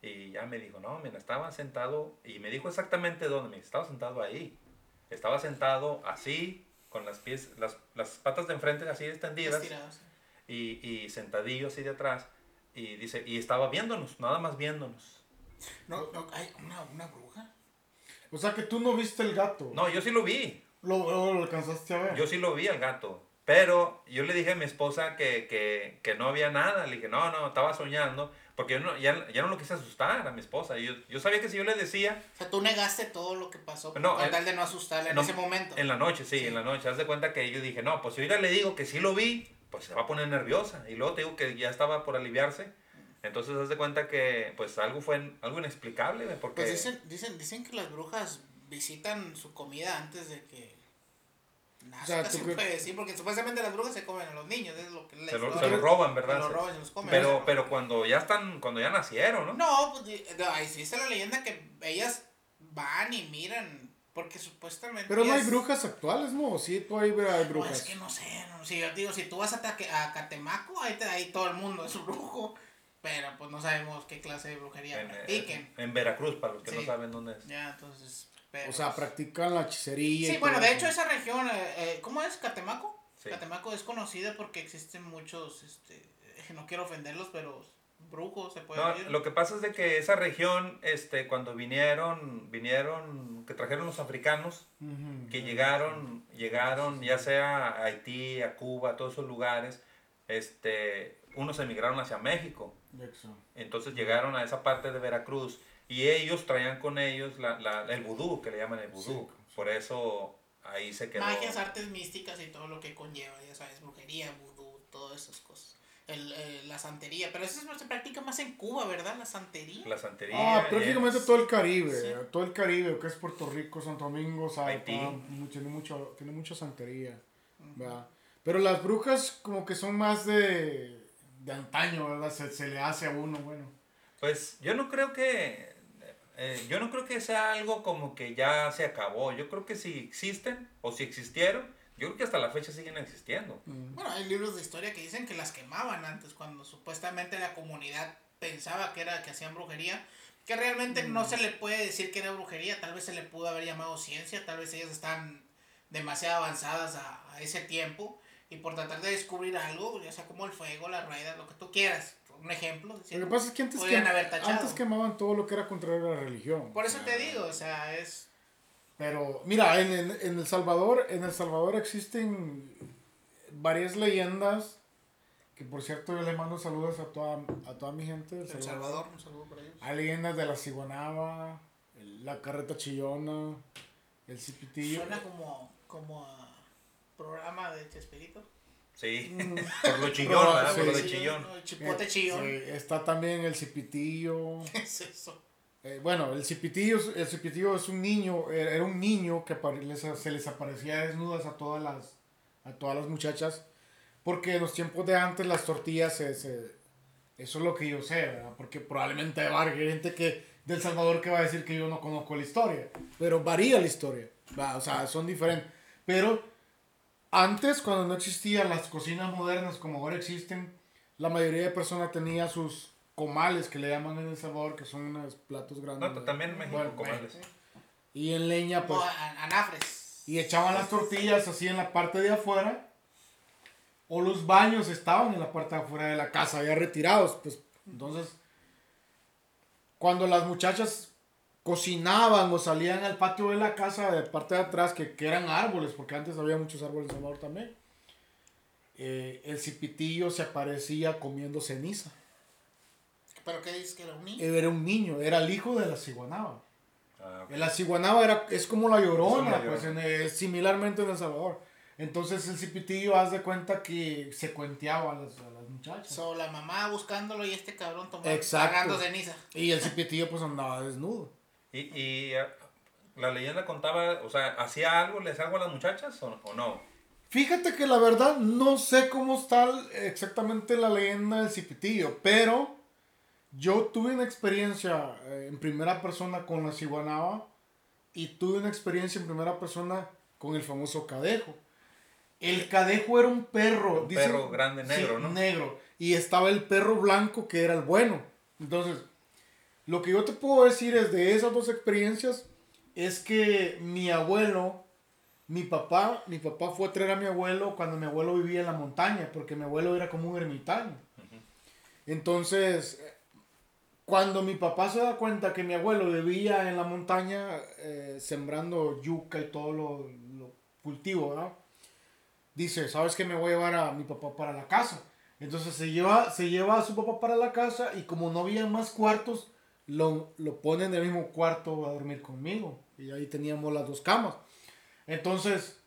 Y ya me dijo, no, mira, estaba sentado, y me dijo exactamente dónde, me estaba sentado ahí. Estaba sentado así, con las pies, las, las patas de enfrente así extendidas, Estirados. Y, y sentadillo así de atrás, y dice, y estaba viéndonos, nada más viéndonos. No, no, hay una, una bruja. O sea que tú no viste el gato. No, yo sí lo vi, Lo, lo, lo alcanzaste a ver. yo sí lo vi al gato, pero yo le dije a mi esposa que, que, que no había nada, le dije, no, no, estaba soñando, porque yo no, ya, ya no lo quise asustar a mi esposa, yo, yo sabía que si yo le decía, O sea, tú negaste todo lo que pasó No, con en- tal de no asustarla en no, ese momento. En la noche, sí, Sí. en la noche. Haz de cuenta que yo dije, no, pues si ahorita le digo que sí lo vi, pues se va a poner nerviosa. Y luego te digo que ya estaba por aliviarse. Entonces haz de cuenta que pues algo fue algo inexplicable, porque Pues dicen, dicen, dicen que las brujas visitan su comida antes de que nazca, O sea, ¿tú se crees- puede decir, porque supuestamente las brujas se comen a los niños, es lo que la se lo, se lo roban, se ¿verdad? lo roban y se los comen. pero, pero cuando ya están, cuando ya nacieron, ¿no? No, pues ahí sí está la leyenda que ellas van y miran, porque supuestamente... Pero no hay brujas actuales, ¿no? Sí, tú hay, hay No, brujas. es que no sé, no, si yo digo, si tú vas a, Taque- a Catemaco, ahí, te, ahí todo el mundo es un brujo, pero pues no sabemos qué clase de brujería En, practiquen. en- en Veracruz, para los que no saben dónde es. Ya, entonces... pero, O sea, pues, practican la hechicería. Sí, y bueno, de eso. hecho esa región, eh, eh, ¿cómo es? ¿Catemaco? Sí. Catemaco es conocida porque existen muchos, este, eh, no quiero ofenderlos, pero brujos se puede No, decir. lo que pasa es de que esa región, este, cuando vinieron, vinieron, que trajeron los africanos, Ujú. que llegaron, llegaron ya sea a Haití, a Cuba, a todos esos lugares, este, unos emigraron hacia México, entonces llegaron a esa parte de Veracruz y ellos traían con ellos la, la- el vudú, que le llaman el vudú, Sí. por eso ahí se quedó. Magias, artes místicas y todo lo que conlleva, ya sabes, brujería, vudú, todas esas cosas. El, eh, la santería, pero eso es- se practica más en Cuba, ¿verdad? La santería. La santería. Ah, prácticamente es- todo el Caribe, Sí. todo el Caribe, que es Puerto Rico, Santo Domingo, sabe, Haití. pa, mu- tiene mucho, tiene mucha santería, ¿verdad? Pero las brujas como que son más de, de antaño, ¿verdad? Se, se le hace a uno, bueno. Pues yo no creo que eh, yo no creo que sea algo como que ya se acabó. Yo creo que si existen o si existieron, yo creo que hasta la fecha siguen existiendo. Mm. Bueno, hay libros de historia que dicen que las quemaban antes, cuando supuestamente la comunidad pensaba que era que hacían brujería, que realmente no se le puede decir que era brujería, tal vez se le pudo haber llamado ciencia, tal vez ellas están demasiado avanzadas a, a ese tiempo y por tratar de descubrir algo, ya sea como el fuego, las ruedas, lo que tú quieras, un ejemplo. Lo diciendo, que pasa es que antes, antes quemaban todo lo que era contrario a la religión. Por eso te digo, o sea, es... Pero mira, en, en, en El Salvador, en El Salvador existen varias leyendas que por cierto yo les mando saludos a toda, a toda mi gente El Salvador, un saludo por ellos. Hay leyendas de la ciguanaba, el- la carreta chillona, el cipitillo. Suena como, como a programa de Chespirito. Sí, Mm. por lo chillón, ¿verdad? Sí. Por lo de chillón. chipote Eh, chillón. sí, está también el cipitillo. ¿Qué es eso? Eh, bueno, el cipitillo, el cipitillo es un niño, era un niño que se les aparecía desnudas a todas las, a todas las muchachas, porque en los tiempos de antes las tortillas, se, se- eso es lo que yo sé, ¿verdad? Porque probablemente hay varias gente que, del Salvador que va a decir que yo no conozco la historia, pero varía la historia, ¿va? o sea, son diferentes. Pero antes, cuando no existían las cocinas modernas como ahora existen, la mayoría de personas tenía sus comales que le llaman en El Salvador, que son unos platos grandes. No, también en México, Bueno, comales. Y en leña, pues. A- anafres. Y echaban las tortillas así en la parte de afuera. O los baños estaban en la parte de afuera de la casa, ya retirados. Pues entonces, cuando las muchachas cocinaban o salían al patio de la casa, de parte de atrás, que, que eran árboles, porque antes había muchos árboles en Salvador también, eh, el cipitillo se aparecía comiendo ceniza. ¿Pero qué dices que era un niño? Era un niño, era el hijo de la ciguanaba. Ah, ok. La ciguanaba era, es como la llorona, pues, en el- similarmente en El Salvador. Entonces el cipitillo haz de cuenta que se cuenteaba a las, a las muchachas. So, la mamá buscándolo y este cabrón tomando, Exacto. pagando ceniza. Y el cipitillo pues andaba desnudo. Y, y, ah, la leyenda contaba, o sea, ¿hacía algo, les algo a las muchachas o, o no? Fíjate que la verdad no sé cómo está exactamente la leyenda del cipitillo, pero yo tuve una experiencia eh, en primera persona con la ciguanaba y tuve una experiencia en primera persona con el famoso cadejo. El cadejo era un perro. Un perro grande negro, sí, ¿no? Negro. Y estaba el perro blanco que era el bueno. Entonces, lo que yo te puedo decir es de esas dos experiencias es que mi abuelo, mi papá, mi papá fue a traer a mi abuelo cuando mi abuelo vivía en la montaña, porque mi abuelo era como un ermitaño. Entonces, cuando mi papá se da cuenta que mi abuelo vivía en la montaña eh, sembrando yuca y todo lo, cultivo. Dice, ¿sabes qué? Me voy a llevar a mi papá para la casa. Entonces se lleva, se lleva a su papá para la casa y como no había más cuartos, lo, lo en el mismo cuarto a dormir conmigo. Y ahí teníamos las dos camas. Entonces,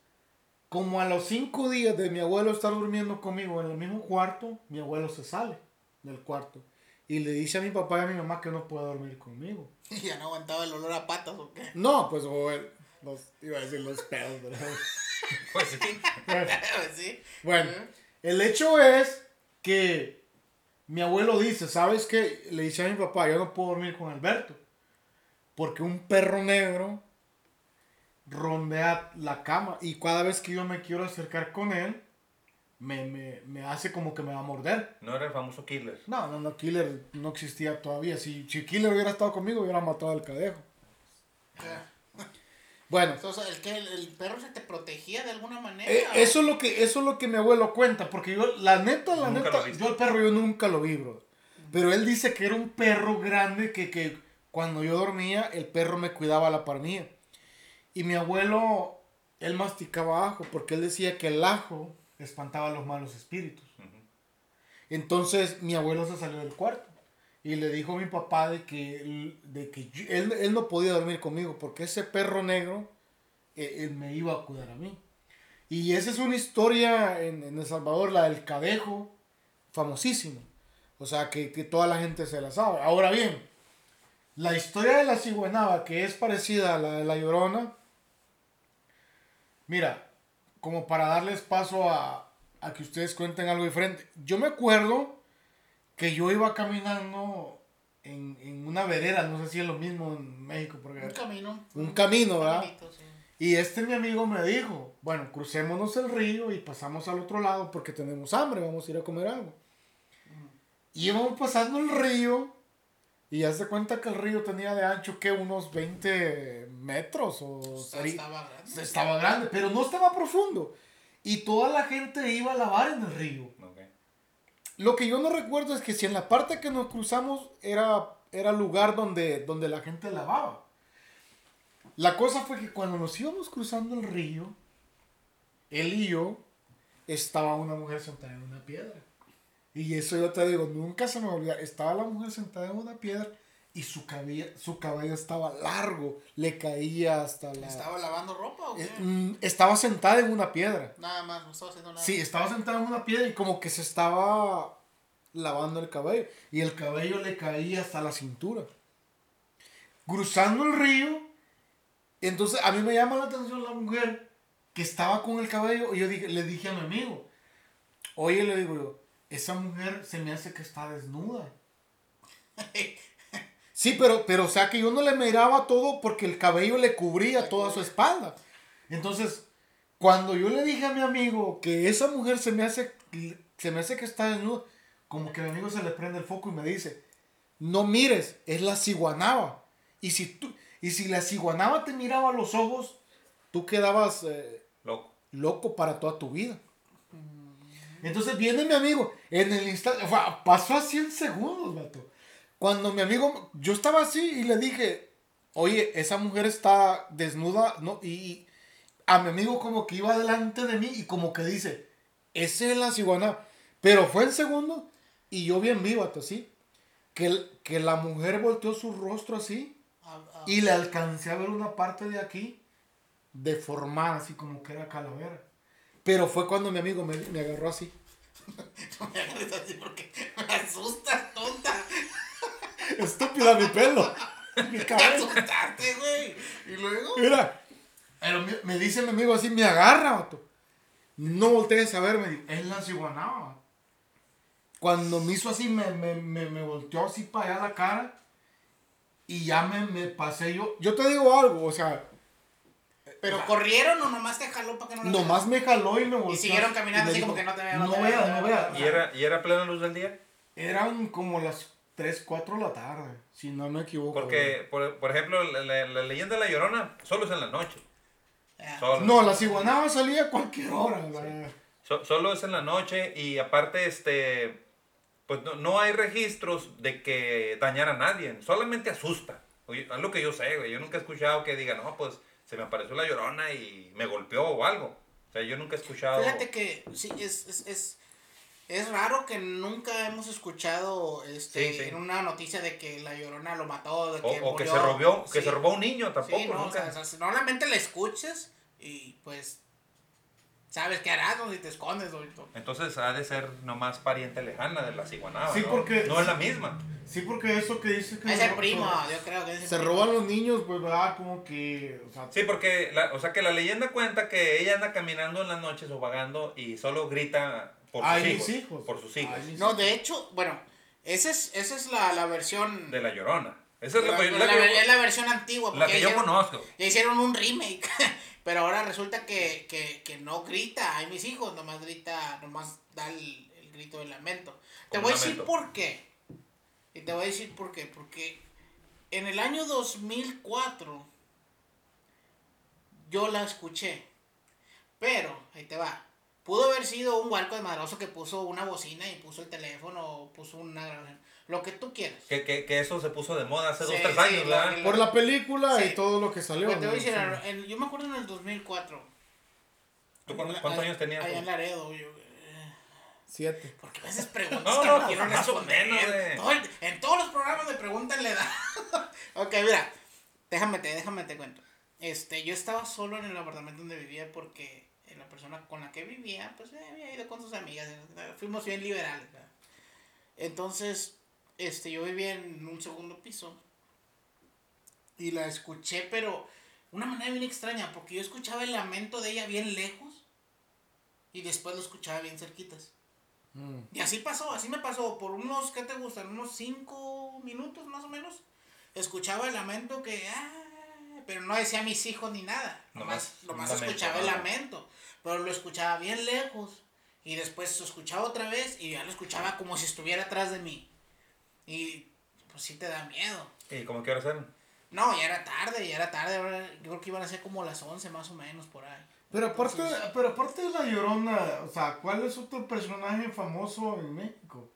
como a los cinco días de mi abuelo estar durmiendo conmigo en el mismo cuarto, mi abuelo se sale del cuarto. Y le dice a mi papá y a mi mamá que no puede dormir conmigo. ¿Y ya no aguantaba el olor a patas o qué? No, pues o el- los, iba a decir los pedos, ¿verdad? Pues sí. Bueno, sí. Bueno, el hecho es que mi abuelo dice, ¿sabes qué? Le dice a mi papá, yo no puedo dormir con Alberto. Porque un perro negro rondea la cama y cada vez que yo me quiero acercar con él, me, me, me hace como que me va a morder. No era el famoso killer. No, no, no, Killer no existía todavía. Si, si Killer hubiera estado conmigo, hubiera matado al cadejo. Bueno, Entonces, ¿el, que el, el perro se te protegía de alguna manera? Eh, eso es lo que eso es lo que mi abuelo cuenta porque yo la neta la Nunca neta yo el perro yo nunca lo vi bro pero él dice que era un perro grande que, que cuando yo dormía el perro me cuidaba la par mía y mi abuelo él masticaba ajo porque él decía que el ajo espantaba a los malos espíritus entonces mi abuelo se salió del cuarto y le dijo a mi papá de que, él- de que yo- él, él no podía dormir conmigo porque ese perro negro eh, él me iba a cuidar a mí. Y esa es una historia en, en El Salvador, la del cadejo, famosísima. O sea, que, que toda la gente se la sabe. Ahora bien, la historia de la ciguanaba, que es parecida a la de la llorona, mira, como para darles paso a, a que ustedes cuenten algo diferente. Yo me acuerdo que yo iba caminando en, en una vereda, no sé si es lo mismo en México, porque Un camino. Un camino, ¿verdad? caminito, sí. y este mi amigo me dijo, bueno, crucémonos el río y pasamos al otro lado porque tenemos hambre, vamos a ir a comer algo. Y íbamos pasando el río y ya se cuenta que el río tenía de ancho que unos 20 metros o O sea, estaba grande. estaba grande, pero no estaba profundo. Y toda la gente iba a lavar en el río. Lo que yo no recuerdo es que si en la parte que nos cruzamos era, era lugar donde, donde la gente lavaba. La cosa fue que cuando nos íbamos cruzando el río, él y yo, estaba una mujer sentada en una piedra. Y eso yo te digo, nunca se me olvida. Estaba la mujer sentada en una piedra y su cabello, su cabello estaba largo, le caía hasta la... ¿Estaba lavando ropa o qué? Eh, mm, estaba sentada en una piedra. Nada más, no estaba haciendo nada. Sí, estaba sentada en una piedra y como que se estaba lavando el cabello. Y el cabello le caía hasta la cintura. Cruzando el río. Entonces a mí me llama la atención la mujer que estaba con el cabello. Y yo dije, le dije a mi amigo, oye, le digo yo, esa mujer se me hace que está desnuda. Sí, pero, pero o sea que yo no le miraba todo porque el cabello le cubría toda su espalda. Entonces, cuando yo le dije a mi amigo que esa mujer se me hace, se me hace que está desnuda, como que a mi amigo se le prende el foco y me dice, no mires, es la ciguanaba. Y si, tú, y si la ciguanaba te miraba a los ojos, tú quedabas eh, Loco. loco para toda tu vida. Entonces viene mi amigo, en el instante, o sea, pasó a 100 segundos, vato. Cuando mi amigo, yo estaba así y le dije, oye, esa mujer está desnuda, ¿no? Y a mi amigo como que iba delante de mí y como que dice, ese es la ciguana. Pero fue en segundo y yo bien vivo, vato, así. Que, que la mujer volteó su rostro así Ah, ah, y le alcancé a ver una parte de aquí deformada, así como que era calavera. Pero fue cuando mi amigo me, me agarró así. No me agarres así porque me asustas, tonta. Estúpida mi pelo. Mi Me cabello. asustaste, güey. ¿Y luego? Mira, pero me, me dice mi amigo así, me agarra, vato. No voltees a verme, es la ciguanaba. Cuando me hizo así, me, me, me, me volteó así para allá la cara. Y ya me, me pasé yo. Yo te digo algo, o sea, ¿Pero corrieron o nomás te jaló para que no lo nomás me jaló y me volteó. Y siguieron caminando y así como dijo, que no te vea, no No veas, no no te vea". veas. ¿Y era, ¿Y era plena luz del día? Eran como las 3, 4 de la tarde, si no me equivoco. Porque, por, por ejemplo, la, la- la leyenda de la Llorona solo es en la noche. Solo, No, la ciguanaba salía a cualquier hora. so- solo es en la noche y aparte, este, pues no, no hay registros de que dañara a nadie. Solamente asusta. Oye, Es lo que yo sé, güey. Yo nunca he escuchado que diga, no, pues se me apareció la Llorona y me golpeó o algo. O sea, yo nunca he escuchado... Fíjate que sí, es, es, es, es raro que nunca hemos escuchado este, Sí, sí. en una noticia de que la llorona lo mató, de O, que o que murió. se robó, que Sí. se robó un niño tampoco, no, o nunca. sea, o sea, normalmente la escuchas y pues sabes qué harás, ¿no? Si te escondes, o- Entonces ha de ser nomás pariente lejana de la ciguanaba, Sí, ¿no? porque- No es la misma. Sí, porque eso que dice que... Es el primo, yo creo que es el Se primo. roban los niños, pues, ¿verdad? Como que... O sea, Sí, porque, la, o sea, que la leyenda cuenta que ella anda caminando en las noches o vagando y solo grita por sus hijos. hijos. Por sus hijos. Ay, No, de hecho, bueno, esa es, esa es la, la versión... De la llorona. Esa es la, la- la- la que, es la versión antigua. la porque que yo hicieron- conozco. Ya hicieron un remake, pero ahora resulta que, que, que no grita, hay mis hijos, nomás grita, nomás da el, el grito de lamento. Te voy a decir por qué. Y te voy a decir por qué. Porque en el año 2004 yo la escuché. Pero, ahí te va. Pudo haber sido un huarco de madroso que puso una bocina y puso el teléfono o puso una grabación. Lo que tú quieras. Que, que, que eso se puso de moda hace Sí, dos, tres sí, años, ¿verdad? Por la película Sí. y todo lo que salió. Pues te voy a decir, Sí. en- yo me acuerdo en el 2004. ¿Tú cuántos, cuántos años tenías? Allá en Laredo, yo. eh, Siete. Porque a veces preguntas No, que no, no quiero más o responder. menos, güey. Todo el- en todos los programas me preguntan la edad. ok, mira, déjame te, déjame te cuento. Este, yo estaba solo en el apartamento donde vivía porque eh, la persona con la que vivía, pues eh, había ido con sus amigas. eh, Fuimos bien liberales, ¿verdad? Entonces, este, yo vivía en un segundo piso y la escuché, pero una manera bien extraña, porque yo escuchaba el lamento de ella bien lejos y después lo escuchaba bien cerquitas. Mm. Y así pasó, así me pasó, por unos, ¿qué te gustan? Unos cinco minutos más o menos. Escuchaba el lamento que, ah, pero no decía mis hijos ni nada. Nomás, Nomás nomás escuchaba el lamento, pero lo escuchaba bien lejos. Y después lo escuchaba otra vez y ya lo escuchaba como si estuviera atrás de mí. Y pues sí te da miedo. ¿Y cómo que horas eran? No, ya era tarde, ya era tarde. ahora Yo creo que iban a ser como las 11 más o menos por ahí. Pero aparte, Entonces- pero aparte de La Llorona, o sea, ¿cuál es otro personaje famoso en México?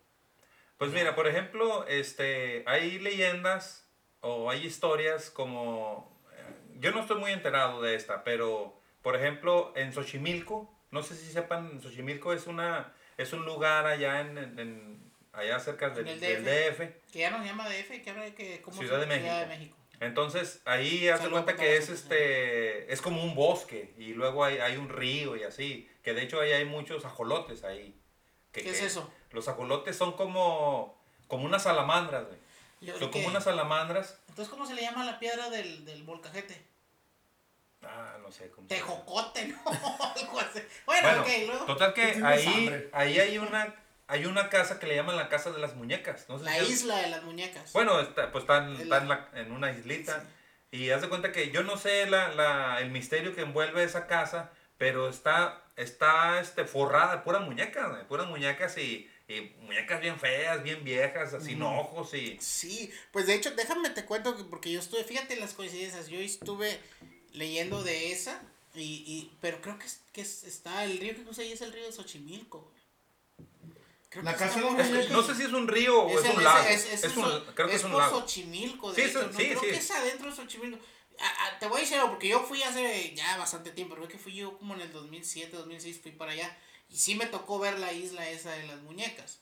Pues mira, por ejemplo, este, hay leyendas o hay historias como... eh, Yo no estoy muy enterado de esta, pero por ejemplo, en Xochimilco, no sé si sepan, Xochimilco es una es un lugar allá en, en- en- allá cerca del, DF. Que ya nos llama DF, que habla de que como Ciudad de Ciudad de México. México. Entonces, ahí haz de Saludos cuenta que es este es como un bosque y luego hay, hay un río y así, que de hecho ahí hay muchos ajolotes ahí. que- ¿Qué es eso? Los ajolotes son como como unas salamandras, güey. Yo Son como unas salamandras. Entonces, ¿cómo se le llama la piedra del, del volcajete? Ah, no sé cómo. Tejocote, ¿no? Algo así. Bueno, Bueno, ok, luego. total que ahí, hambre. ahí hay una hay una casa que le llaman la casa de las muñecas. No sé La si isla de las muñecas. Bueno, está, pues está, en, Es está la- en, una islita. Y haz de cuenta que yo no sé la, la- el misterio que envuelve esa casa, pero está, está este, forrada de puras muñecas, güey, puras muñecas y, y muñecas bien feas, bien viejas, sin Ujú. ojos y... Sí, pues de hecho, déjame te cuento que porque yo estuve, fíjate las coincidencias, yo estuve leyendo de esa, y, y pero creo que, es, que es- está el río que puse ahí es el río de Xochimilco. Creo La casa de no sé si es un río o es, el- un lago. es- Es, es un, un- creo que es un por lago. Xochimilco, de Sí, hecho, sí, ¿no? sí, creo sí. que es adentro de Xochimilco. A- a- te voy a decir algo, porque yo fui hace ya bastante tiempo, creo que fui yo como en el 2007, 2006, fui para allá, y sí me tocó ver la isla esa de las muñecas.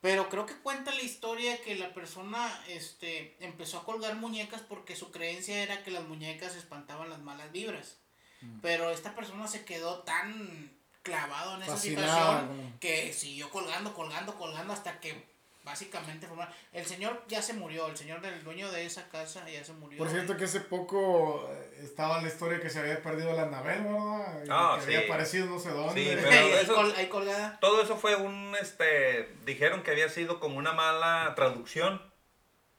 Pero creo que cuenta la historia que la persona este, empezó a colgar muñecas porque su creencia era que las muñecas espantaban las malas vibras. Mm. Pero esta persona se quedó tan clavado en esa Fascinada, situación ¿no? que siguió colgando, colgando, colgando hasta que básicamente formaron. El señor ya se murió, el señor del dueño de esa casa ya se murió. Por cierto que hace poco eh, estaba la historia que se había perdido la Anabel, ¿verdad? Y Ah, que sí. había aparecido no sé dónde. Sí, ahí, pero eso- col- ahí colgada. Todo eso fue un, este, dijeron que había sido como una mala traducción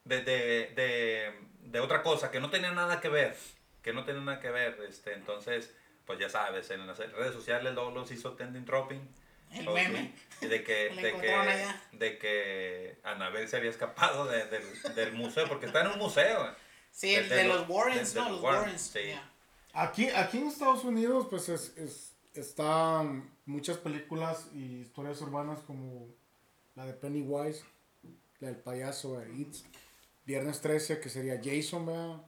de, de, de, de otra cosa, que no tenía nada que ver, que no tenía nada que ver, este, entonces, pues ya sabes, en las redes sociales luego los hizo trending dropping. El meme. Y de que, de que, de que Anabel se había escapado de- del, del museo, porque está en un museo. Sí, el De- de, de los Warrens, de- de ¿no? los Warrens, Warrens. sí. Aquí, aquí en Estados Unidos, pues es, es- están muchas películas y historias urbanas como la de Pennywise, la del payaso de It, Viernes 13, que sería Jason, ¿verdad?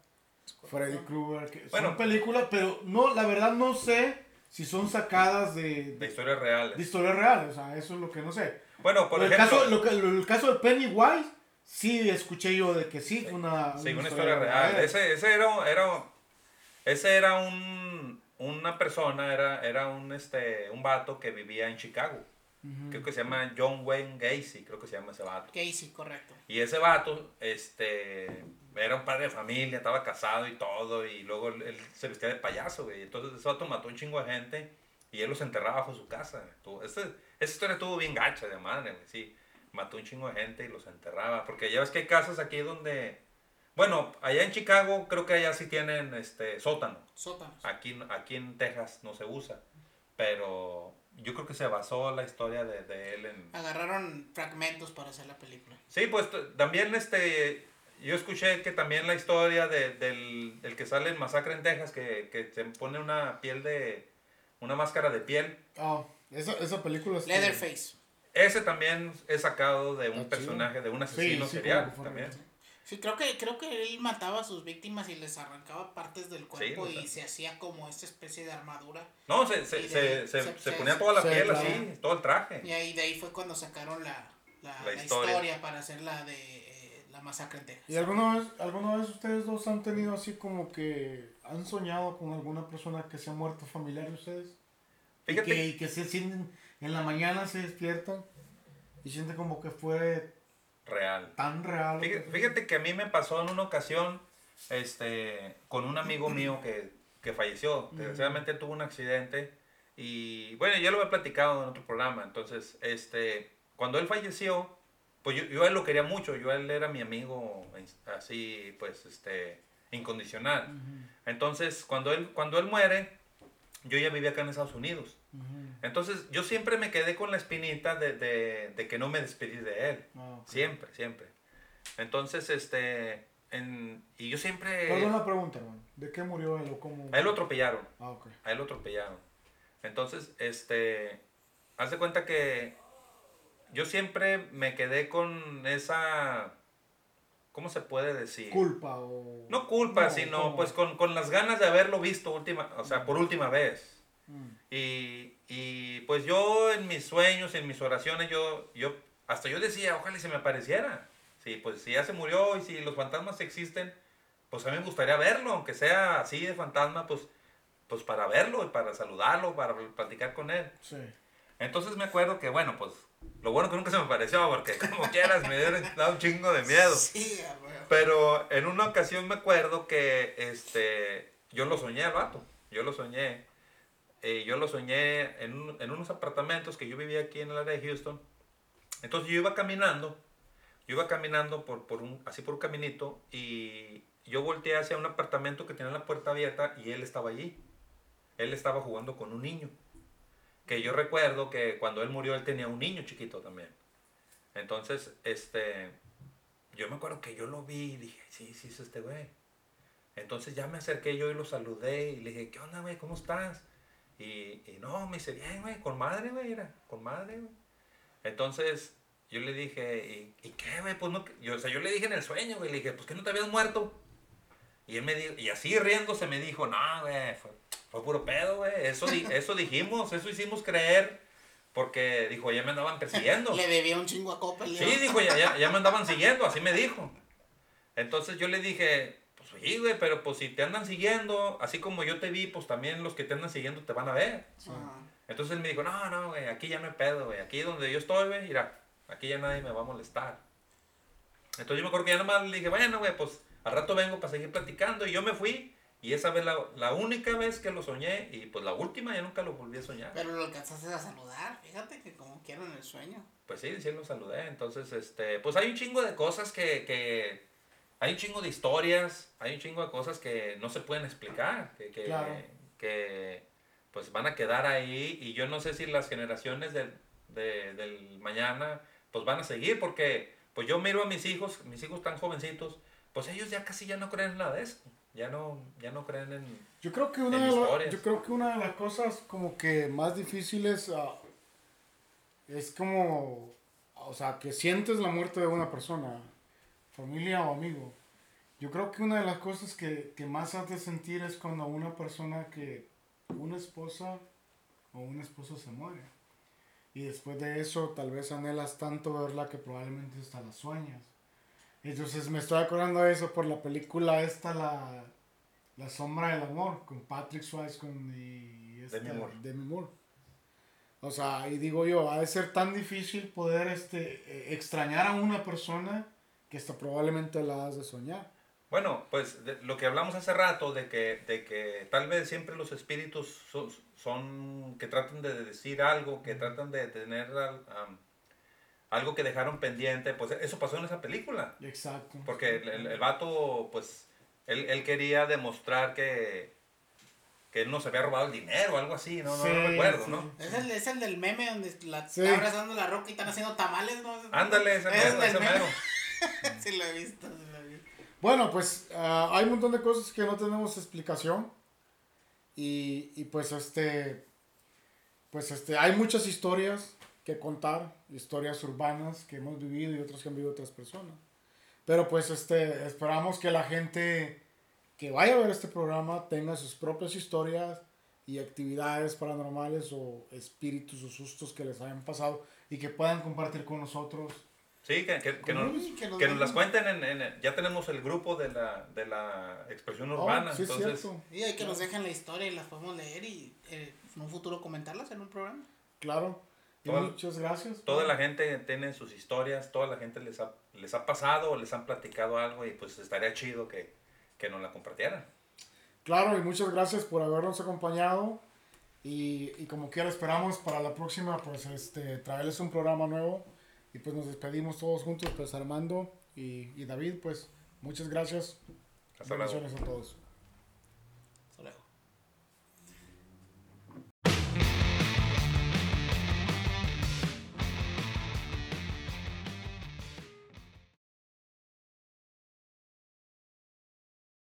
Freddy Krueger, que Bueno. son películas, pero no, la verdad no sé si son sacadas de, De historias reales. de historias reales, o sea, eso es lo que no sé. Bueno, por el, ejemplo, caso, lo que- lo- el caso de Pennywise, sí escuché yo de que sí, fue una, Sí, una historia real. Ese, ese era, era, ese era un, una persona, era, era un, este, un vato que vivía en Chicago. Creo que se llama John Wayne Gacy, creo que se llama ese vato. Casey, correcto. Y ese vato, este, era un padre de familia, estaba casado y todo, y luego él, se vestía de payaso, güey. Entonces ese vato mató un chingo de gente y él los enterraba bajo su casa. Estuvo- ese- esa historia estuvo bien gacha de madre, güey, sí. Mató un chingo de gente y los enterraba. Porque ya ves que hay casas aquí donde... Bueno, allá en Chicago creo que allá sí tienen este sótano. Sótanos. Aquí, aquí en Texas no se usa. Pero yo creo que se basó la historia de, de él en, Agarraron fragmentos para hacer la película. Sí, pues también este, yo escuché que también la historia de- del, del que sale en Masacre en Texas, que, que se pone una piel de, una máscara de piel, Ah, esa, esa película es... Leatherface. ese también es sacado de un Ah, personaje, de un Sí, asesino sí, serial que fuera- también. Sí, creo que, creo que él mataba a sus víctimas y les arrancaba partes del cuerpo o sea. y se hacía como esta especie de armadura. No, se, se, de- se, se- se se- ponía toda la se- piel así, todo el traje. Y ahí de ahí fue cuando sacaron la, la, La la historia. historia. para hacer la de la masacre en Texas. ¿Y alguna vez, alguna vez ustedes dos han tenido así como que han soñado con alguna persona que se ha muerto familiar de ustedes? Fíjate, Y que, y que se sienten, en la mañana se despiertan y sienten como que fue real. tan real. Fíjate, fíjate que a mí me pasó en una ocasión este, con un amigo mío que, que falleció. Desgraciadamente tuvo un accidente y bueno, ya lo he platicado en otro programa. Entonces, este, cuando él falleció, pues yo, yo a él lo quería mucho. Yo a él era mi amigo así, pues, este, incondicional. Entonces, cuando él, cuando él muere, yo ya vivía acá en Estados Unidos. Entonces, yo siempre me quedé con la espinita de, de, de que no me despedí de él. Ah. Siempre, siempre. Entonces, este, en, y yo siempre, Perdón la pregunta, hermano. ¿De qué murió él o cómo? a él lo atropellaron, Ah, ok. a él lo atropellaron. Entonces, este, haz de cuenta que yo siempre me quedé con esa, ¿cómo se puede decir? ¿Culpa o...? No culpa, No, sino ¿cómo? pues con, con las ganas de haberlo visto última, o sea, por última vez. Mm. Y, y, pues yo en mis sueños, en mis oraciones, yo, yo, hasta yo decía, ojalá y se me apareciera. Sí, pues si ya se murió y si los fantasmas existen, pues a mí me gustaría verlo, aunque sea así de fantasma, pues, pues para verlo y para saludarlo, para platicar con él. Sí. Entonces me acuerdo que, bueno, pues lo bueno que nunca se me apareció, porque como quieras me dieron dado un chingo de miedo. Sí. Pero en una ocasión me acuerdo que este, yo lo soñé al vato. Yo lo soñé. Eh, yo lo soñé en, un- en unos apartamentos que yo vivía aquí en el área de Houston. Entonces yo iba caminando. Yo iba caminando por, por un, así por un caminito y yo volteé hacia un apartamento que tenía la puerta abierta y él estaba allí. Él estaba jugando con un niño. Que yo recuerdo que cuando él murió él tenía un niño chiquito también. Entonces, este, yo me acuerdo que yo lo vi y dije, sí, sí, es este güey. Entonces ya me acerqué yo y lo saludé y le dije, ¿qué onda, güey? ¿Cómo estás? Y, y no, me dice, bien, güey, con madre, güey, era, con madre, güey. Entonces yo le dije, ¿y, qué, güey? Pues no, yo, o sea, yo le dije en el sueño, güey, le dije, pues que no te habías muerto. Y él me dijo, y así riéndose me dijo, no, güey, fue, fue puro pedo, güey. Eso, di- eso dijimos, eso hicimos creer, porque dijo, ya me andaban persiguiendo. Le debía un chingo a Coppel. Sí, dijo, ya, ya, ya me andaban siguiendo, así me dijo. Entonces yo le dije, pues sí, güey, pero pues si te andan siguiendo, así como yo te vi, pues también los que te andan siguiendo te van a ver. Ajá. Entonces él me dijo, no, no, güey, aquí ya no hay pedo, güey, aquí donde yo estoy, güey, mira, aquí ya nadie me va a molestar. Entonces yo me acuerdo que ya nomás le dije, bueno, güey, pues al rato vengo para seguir platicando. Y yo me fui. Y esa vez, la, la única vez que lo soñé, y pues la última ya nunca lo volví a soñar. Pero lo alcanzaste a saludar, fíjate que como quiero en el sueño. Pues sí, sí lo saludé. Entonces, este, pues hay un chingo de cosas que, que hay un chingo de historias, hay un chingo de cosas que no se pueden explicar, que, que, Claro. que, pues van a quedar ahí y yo no sé si las generaciones del, de- del mañana pues van a seguir porque pues yo miro a mis hijos, mis hijos tan jovencitos, pues ellos ya casi ya no creen en nada de eso, ya no, ya no creen en... Yo creo que una En de, la- yo creo que una de las cosas como que más difíciles ah, es como, o sea, que sientes la muerte de una persona, familia o amigo. Yo creo que una de las cosas que, que más hace sentir es cuando una persona que, una esposa o un esposo se muere. Y después de eso tal vez anhelas tanto verla que probablemente hasta la sueñas. Entonces me estoy acordando de eso por la película esta, la, la sombra del amor, con Patrick Swayze con y esta, Demi Moore. Demi Moore. O sea, y digo yo, ha de ser tan difícil poder este, eh, extrañar a una persona que hasta probablemente la has de soñar. Bueno, pues de- lo que hablamos hace rato de que, de que tal vez siempre los espíritus son, son que tratan de decir algo, que tratan de tener am, algo que dejaron pendiente, pues eso pasó en esa película. Exacto. Porque el, el, el vato, pues, él, él quería demostrar que, que él no se había robado el dinero o algo así, no, no, Sí, no recuerdo, sí. ¿no? Es el, es el del meme donde la Sí. está abrazando la roca y están haciendo tamales, ¿no? Ándale, ese Es mero, ese meme. mero. sí lo he visto, sí lo he visto. Bueno, pues ah, hay un montón de cosas que no tenemos explicación. Y, y pues este, pues este, hay muchas historias que contar, historias urbanas que hemos vivido y otras que han vivido otras personas. Pero pues este, esperamos que la gente que vaya a ver este programa tenga sus propias historias y actividades paranormales o espíritus o sustos que les hayan pasado y que puedan compartir con nosotros. Sí, que, que, que, nos, Sí, que nos que nos las cuenten en, en- Ya tenemos el grupo de la, de la expresión Oh, urbana, sí, es entonces... cierto. Y hay que nos dejen la historia y las podemos leer y eh, en un futuro comentarlas en un programa. Claro. Toda- muchas gracias. Toda la gente tiene sus historias, toda la gente les ha, les ha pasado o les han platicado algo y pues estaría chido que, que nos la compartieran. Claro, y muchas gracias por habernos acompañado. Y, y como quiera esperamos para la próxima, pues este, traerles un programa nuevo. Y pues nos despedimos todos juntos, pues Armando y, y David, pues muchas gracias. Hasta luego. A todos.